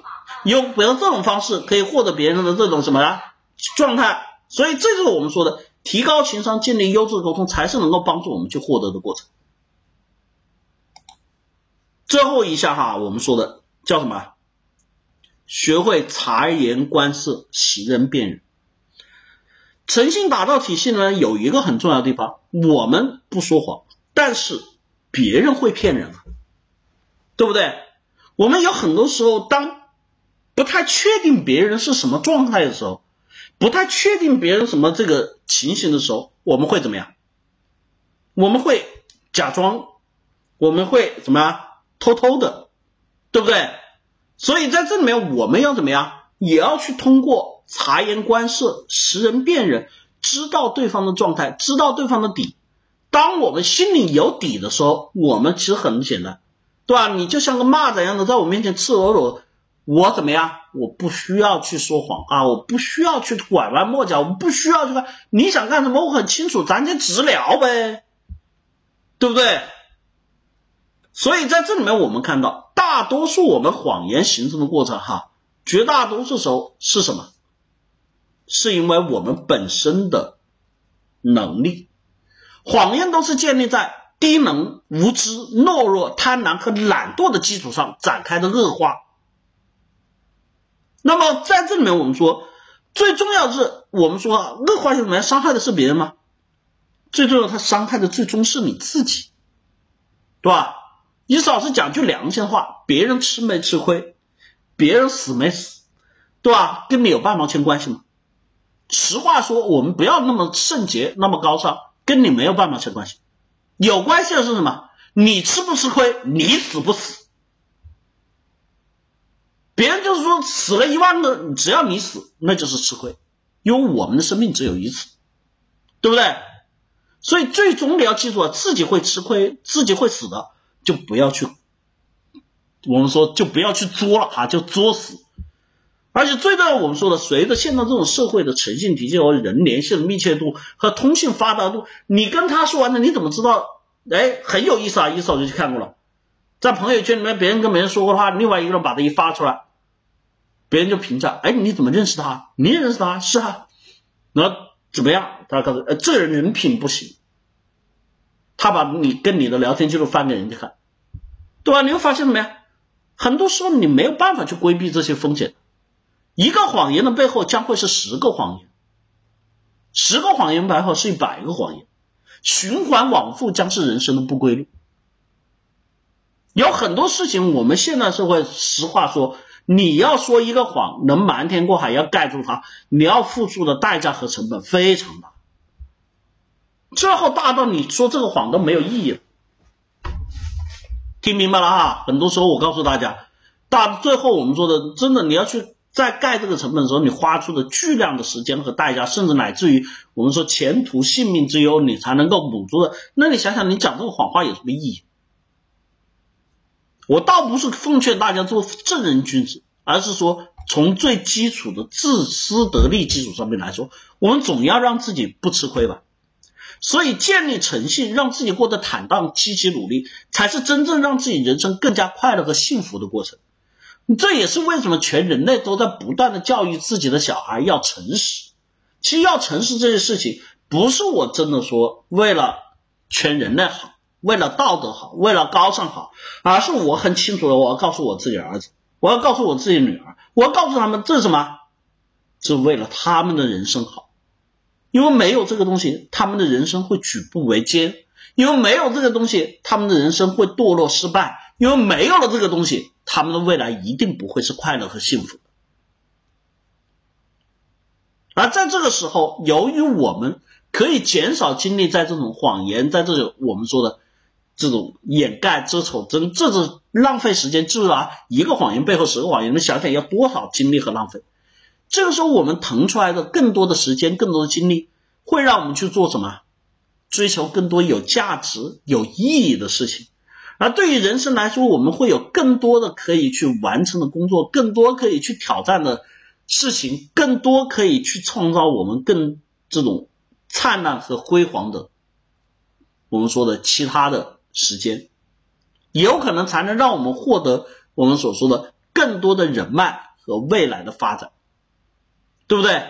A: 用比如这种方式可以获得别人的这种什么呀状态，所以这就是我们说的提高情商、建立优质沟通，才是能够帮助我们去获得的过程。最后一项哈，我们说的叫什么？学会察言观色、识人辨人。诚信打造体系呢，有一个很重要的地方，我们不说谎，但是别人会骗人啊，对不对？我们有很多时候当。不太确定别人是什么状态的时候，不太确定别人什么这个情形的时候，我们会怎么样？我们会假装，我们会怎么样？偷偷的，对不对？所以在这里面，我们要怎么样？也要去通过察言观色、识人辨人，知道对方的状态，知道对方的底。当我们心里有底的时候，我们其实很简单，对吧？你就像个蚂蚱一样的，在我面前赤裸裸。我怎么样？我不需要去说谎啊！我不需要去拐弯抹角，我不需要去看你想干什么，我很清楚，咱就直聊呗，对不对？所以在这里面，我们看到大多数我们谎言形成的过程，哈，绝大多数时候是什么？是因为我们本身的能力，谎言都是建立在低能、无知、懦弱、贪婪和懒惰的基础上展开的恶化。那么在这里面，我们说，最重要的是，我们说恶化性怎么样？伤害的是别人吗？最重要，他伤害的最终是你自己，对吧？你老是讲句良心话，别人吃没吃亏，别人死没死，对吧？跟你有半毛钱关系吗？实话说，我们不要那么圣洁，那么高尚，跟你没有半毛钱关系。有关系的是什么？你吃不吃亏？你死不死？别人就是说死了一万个，只要你死，那就是吃亏，因为我们的生命只有一次，对不对？所以最终你要记住啊，自己会吃亏，自己会死的，就不要去，我们说就不要去作了哈，就作死。而且最重要，我们说的，随着现在这种社会的诚信体系和人联系的密切度和通信发达度，你跟他说完了，你怎么知道？哎，很有意思啊，一早就去看过了，在朋友圈里面，别人跟别人说过的话，另外一个人把它一发出来。别人就评价，哎，你怎么认识他？你也认识他？是啊，那怎么样？他告诉，这人人品不行。他把你跟你的聊天记录翻给人家看，对吧？你会发现什么呀？很多时候你没有办法去规避这些风险。一个谎言的背后将会是十个谎言，十个谎言背后是一百个谎言，循环往复将是人生的不规律。有很多事情，我们现在社会，实话说。你要说一个谎能瞒天过海，要盖住它，你要付出的代价和成本非常大，最后大到你说这个谎都没有意义了。听明白了哈？很多时候我告诉大家，到最后我们说的，真的你要去在盖这个成本的时候，你花出的巨量的时间和代价，甚至乃至于我们说前途性命之忧，你才能够补足的。那你想想，你讲这个谎话有什么意义？我倒不是奉劝大家做正人君子，而是说从最基础的自私得利基础上面来说，我们总要让自己不吃亏吧。所以建立诚信，让自己过得坦荡、积极努力，才是真正让自己人生更加快乐和幸福的过程。这也是为什么全人类都在不断的教育自己的小孩要诚实。其实要诚实这件事情，不是我真的说为了全人类好。为了道德好，为了高尚好，而是我很清楚的，我要告诉我自己儿子，我要告诉我自己女儿，我要告诉他们，这是什么？是为了他们的人生好，因为没有这个东西，他们的人生会举步维艰；因为没有这个东西，他们的人生会堕落失败；因为没有了这个东西，他们的未来一定不会是快乐和幸福。而在这个时候，由于我们可以减少精力在这种谎言，在这种我们说的。这种掩盖遮丑，真这是浪费时间，就是啊，一个谎言背后十个谎言，你们想想要多少精力和浪费？这个时候我们腾出来的更多的时间，更多的精力，会让我们去做什么？追求更多有价值、有意义的事情。而对于人生来说，我们会有更多的可以去完成的工作，更多可以去挑战的事情，更多可以去创造我们更这种灿烂和辉煌的，我们说的其他的。时间有可能才能让我们获得我们所说的更多的人脉和未来的发展，对不对？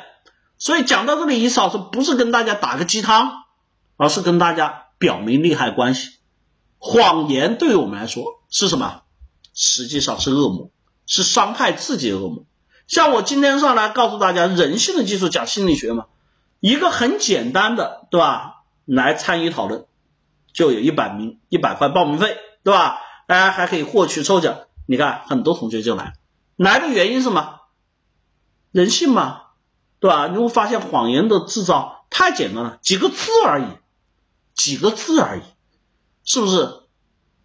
A: 所以讲到这里，一嫂子不是跟大家打个鸡汤，而是跟大家表明利害关系。谎言对于我们来说是什么？实际上是恶魔，是伤害自己的恶魔。像我今天上来告诉大家，人性的技术讲心理学嘛，一个很简单的，对吧？来参与讨论。就有一百名一百块报名费，对吧？大家还可以获取抽奖。你看，很多同学就来，来的原因是什么？人性嘛，对吧？你会发现谎言的制造太简单了，几个字而已，几个字而已，是不是？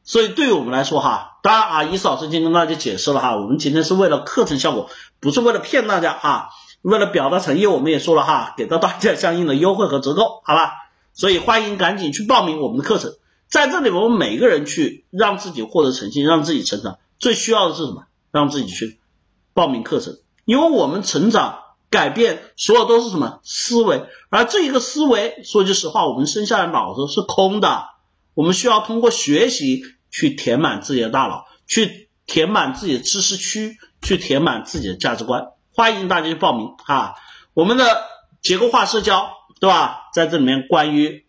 A: 所以对于我们来说，哈，当然啊，伊思老师已经跟大家解释了哈，我们今天是为了课程效果，不是为了骗大家啊，为了表达诚意，我们也说了哈，给到大家相应的优惠和折扣，好吧？所以欢迎赶紧去报名我们的课程，在这里我们每个人去让自己获得诚信，让自己成长，最需要的是什么？让自己去报名课程，因为我们成长、改变，所有都是什么思维？而这一个思维，说句实话，我们生下来脑子是空的，我们需要通过学习去填满自己的大脑，去填满自己的知识区，去填满自己的价值观。欢迎大家去报名啊，我们的结构化社交。对吧？在这里面，关于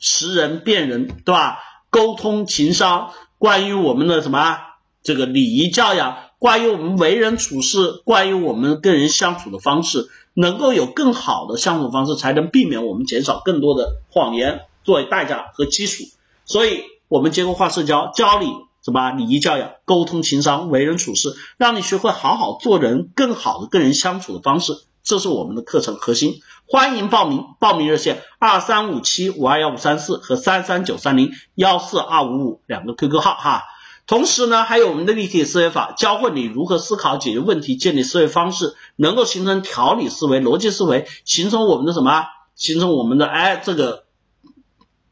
A: 识人辨人，对吧？沟通情商，关于我们的什么这个礼仪教养，关于我们为人处事，关于我们跟人相处的方式，能够有更好的相处方式，才能避免我们减少更多的谎言作为代价和基础。所以，我们结构化社交教你什么礼仪教养、沟通情商、为人处事，让你学会好好做人，更好的跟人相处的方式。这是我们的课程核心，欢迎报名，报名热线二三五七五二幺五三四和三三九三零幺四二五五两个 QQ 号哈。同时呢，还有我们的立体思维法，教会你如何思考、解决问题、建立思维方式，能够形成条理思维、逻辑思维，形成我们的什么？形成我们的哎这个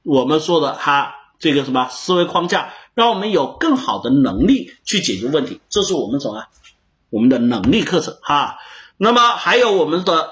A: 我们说的哈这个什么思维框架，让我们有更好的能力去解决问题。这是我们什么？我们的能力课程哈。那么还有我们的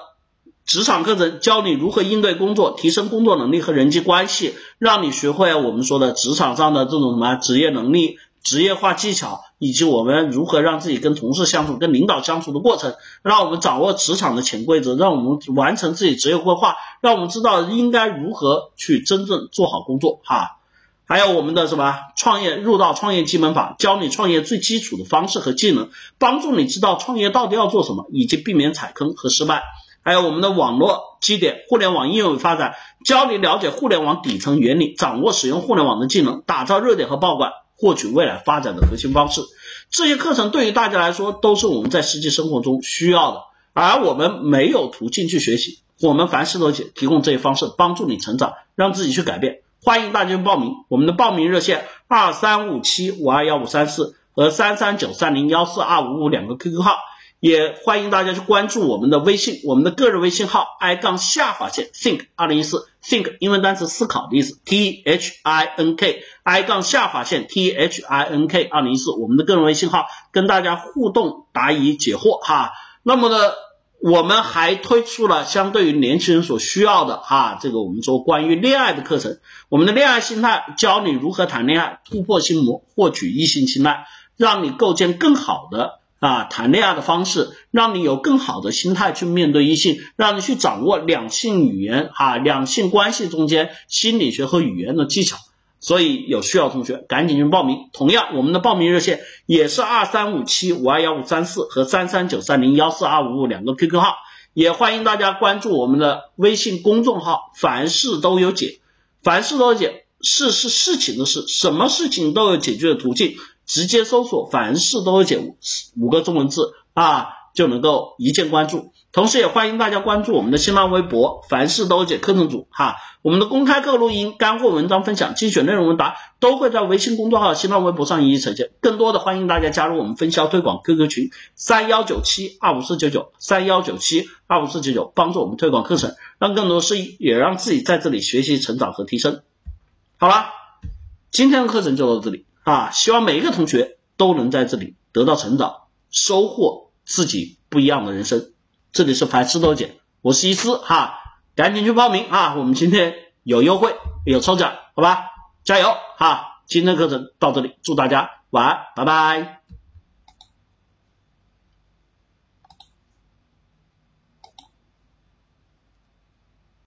A: 职场课程，教你如何应对工作，提升工作能力和人际关系，让你学会我们说的职场上的这种什么职业能力、职业化技巧，以及我们如何让自己跟同事相处、跟领导相处的过程，让我们掌握职场的潜规则，让我们完成自己职业规划，让我们知道应该如何去真正做好工作哈。还有我们的什么创业入道创业基本法，教你创业最基础的方式和技能，帮助你知道创业到底要做什么，以及避免踩坑和失败。还有我们的网络基点，互联网应用与发展，教你了解互联网底层原理，掌握使用互联网的技能，打造热点和爆款，获取未来发展的核心方式。这些课程对于大家来说都是我们在实际生活中需要的，而我们没有途径去学习，我们凡事都解提供这些方式，帮助你成长，让自己去改变。欢迎大家报名，我们的报名热线二三五七五二幺五三四和三三九三零幺四二五五两个 QQ 号，也欢迎大家去关注我们的微信，我们的个人微信号 i 杠下划线 think 二零一四 think 英文单词思考的意思 t h i n k i 杠下划线 t h i n k 二零一四我们的个人微信号跟大家互动答疑解惑哈，那么呢？我们还推出了相对于年轻人所需要的哈，这个我们说关于恋爱的课程，我们的恋爱心态教你如何谈恋爱，突破心魔，获取异性青睐，让你构建更好的啊谈恋爱的方式，让你有更好的心态去面对异性，让你去掌握两性语言哈，两性关系中间心理学和语言的技巧。所以有需要同学赶紧去报名。同样，我们的报名热线也是二三五七五二幺五三四和三三九三零幺四二五五两个 QQ 号。也欢迎大家关注我们的微信公众号，凡事都有解，凡事都有解，事是事情的事，什么事情都有解决的途径。直接搜索“凡事都有解”五个中文字啊。就能够一键关注，同时也欢迎大家关注我们的新浪微博“凡事都解课程组”哈，我们的公开课录音、干货文章分享、精选内容问答都会在微信公众号、新浪微博上一一呈现。更多的欢迎大家加入我们分销推广 QQ 群三幺九七二五四九九三幺九七二五四九九，帮助我们推广课程，让更多事宜也让自己在这里学习成长和提升。好了，今天的课程就到这里啊，希望每一个同学都能在这里得到成长，收获。自己不一样的人生，这里是凡事都解，我是一师哈，赶紧去报名啊！我们今天有优惠，有抽奖，好吧？加油哈！今天课程到这里，祝大家晚安，拜拜。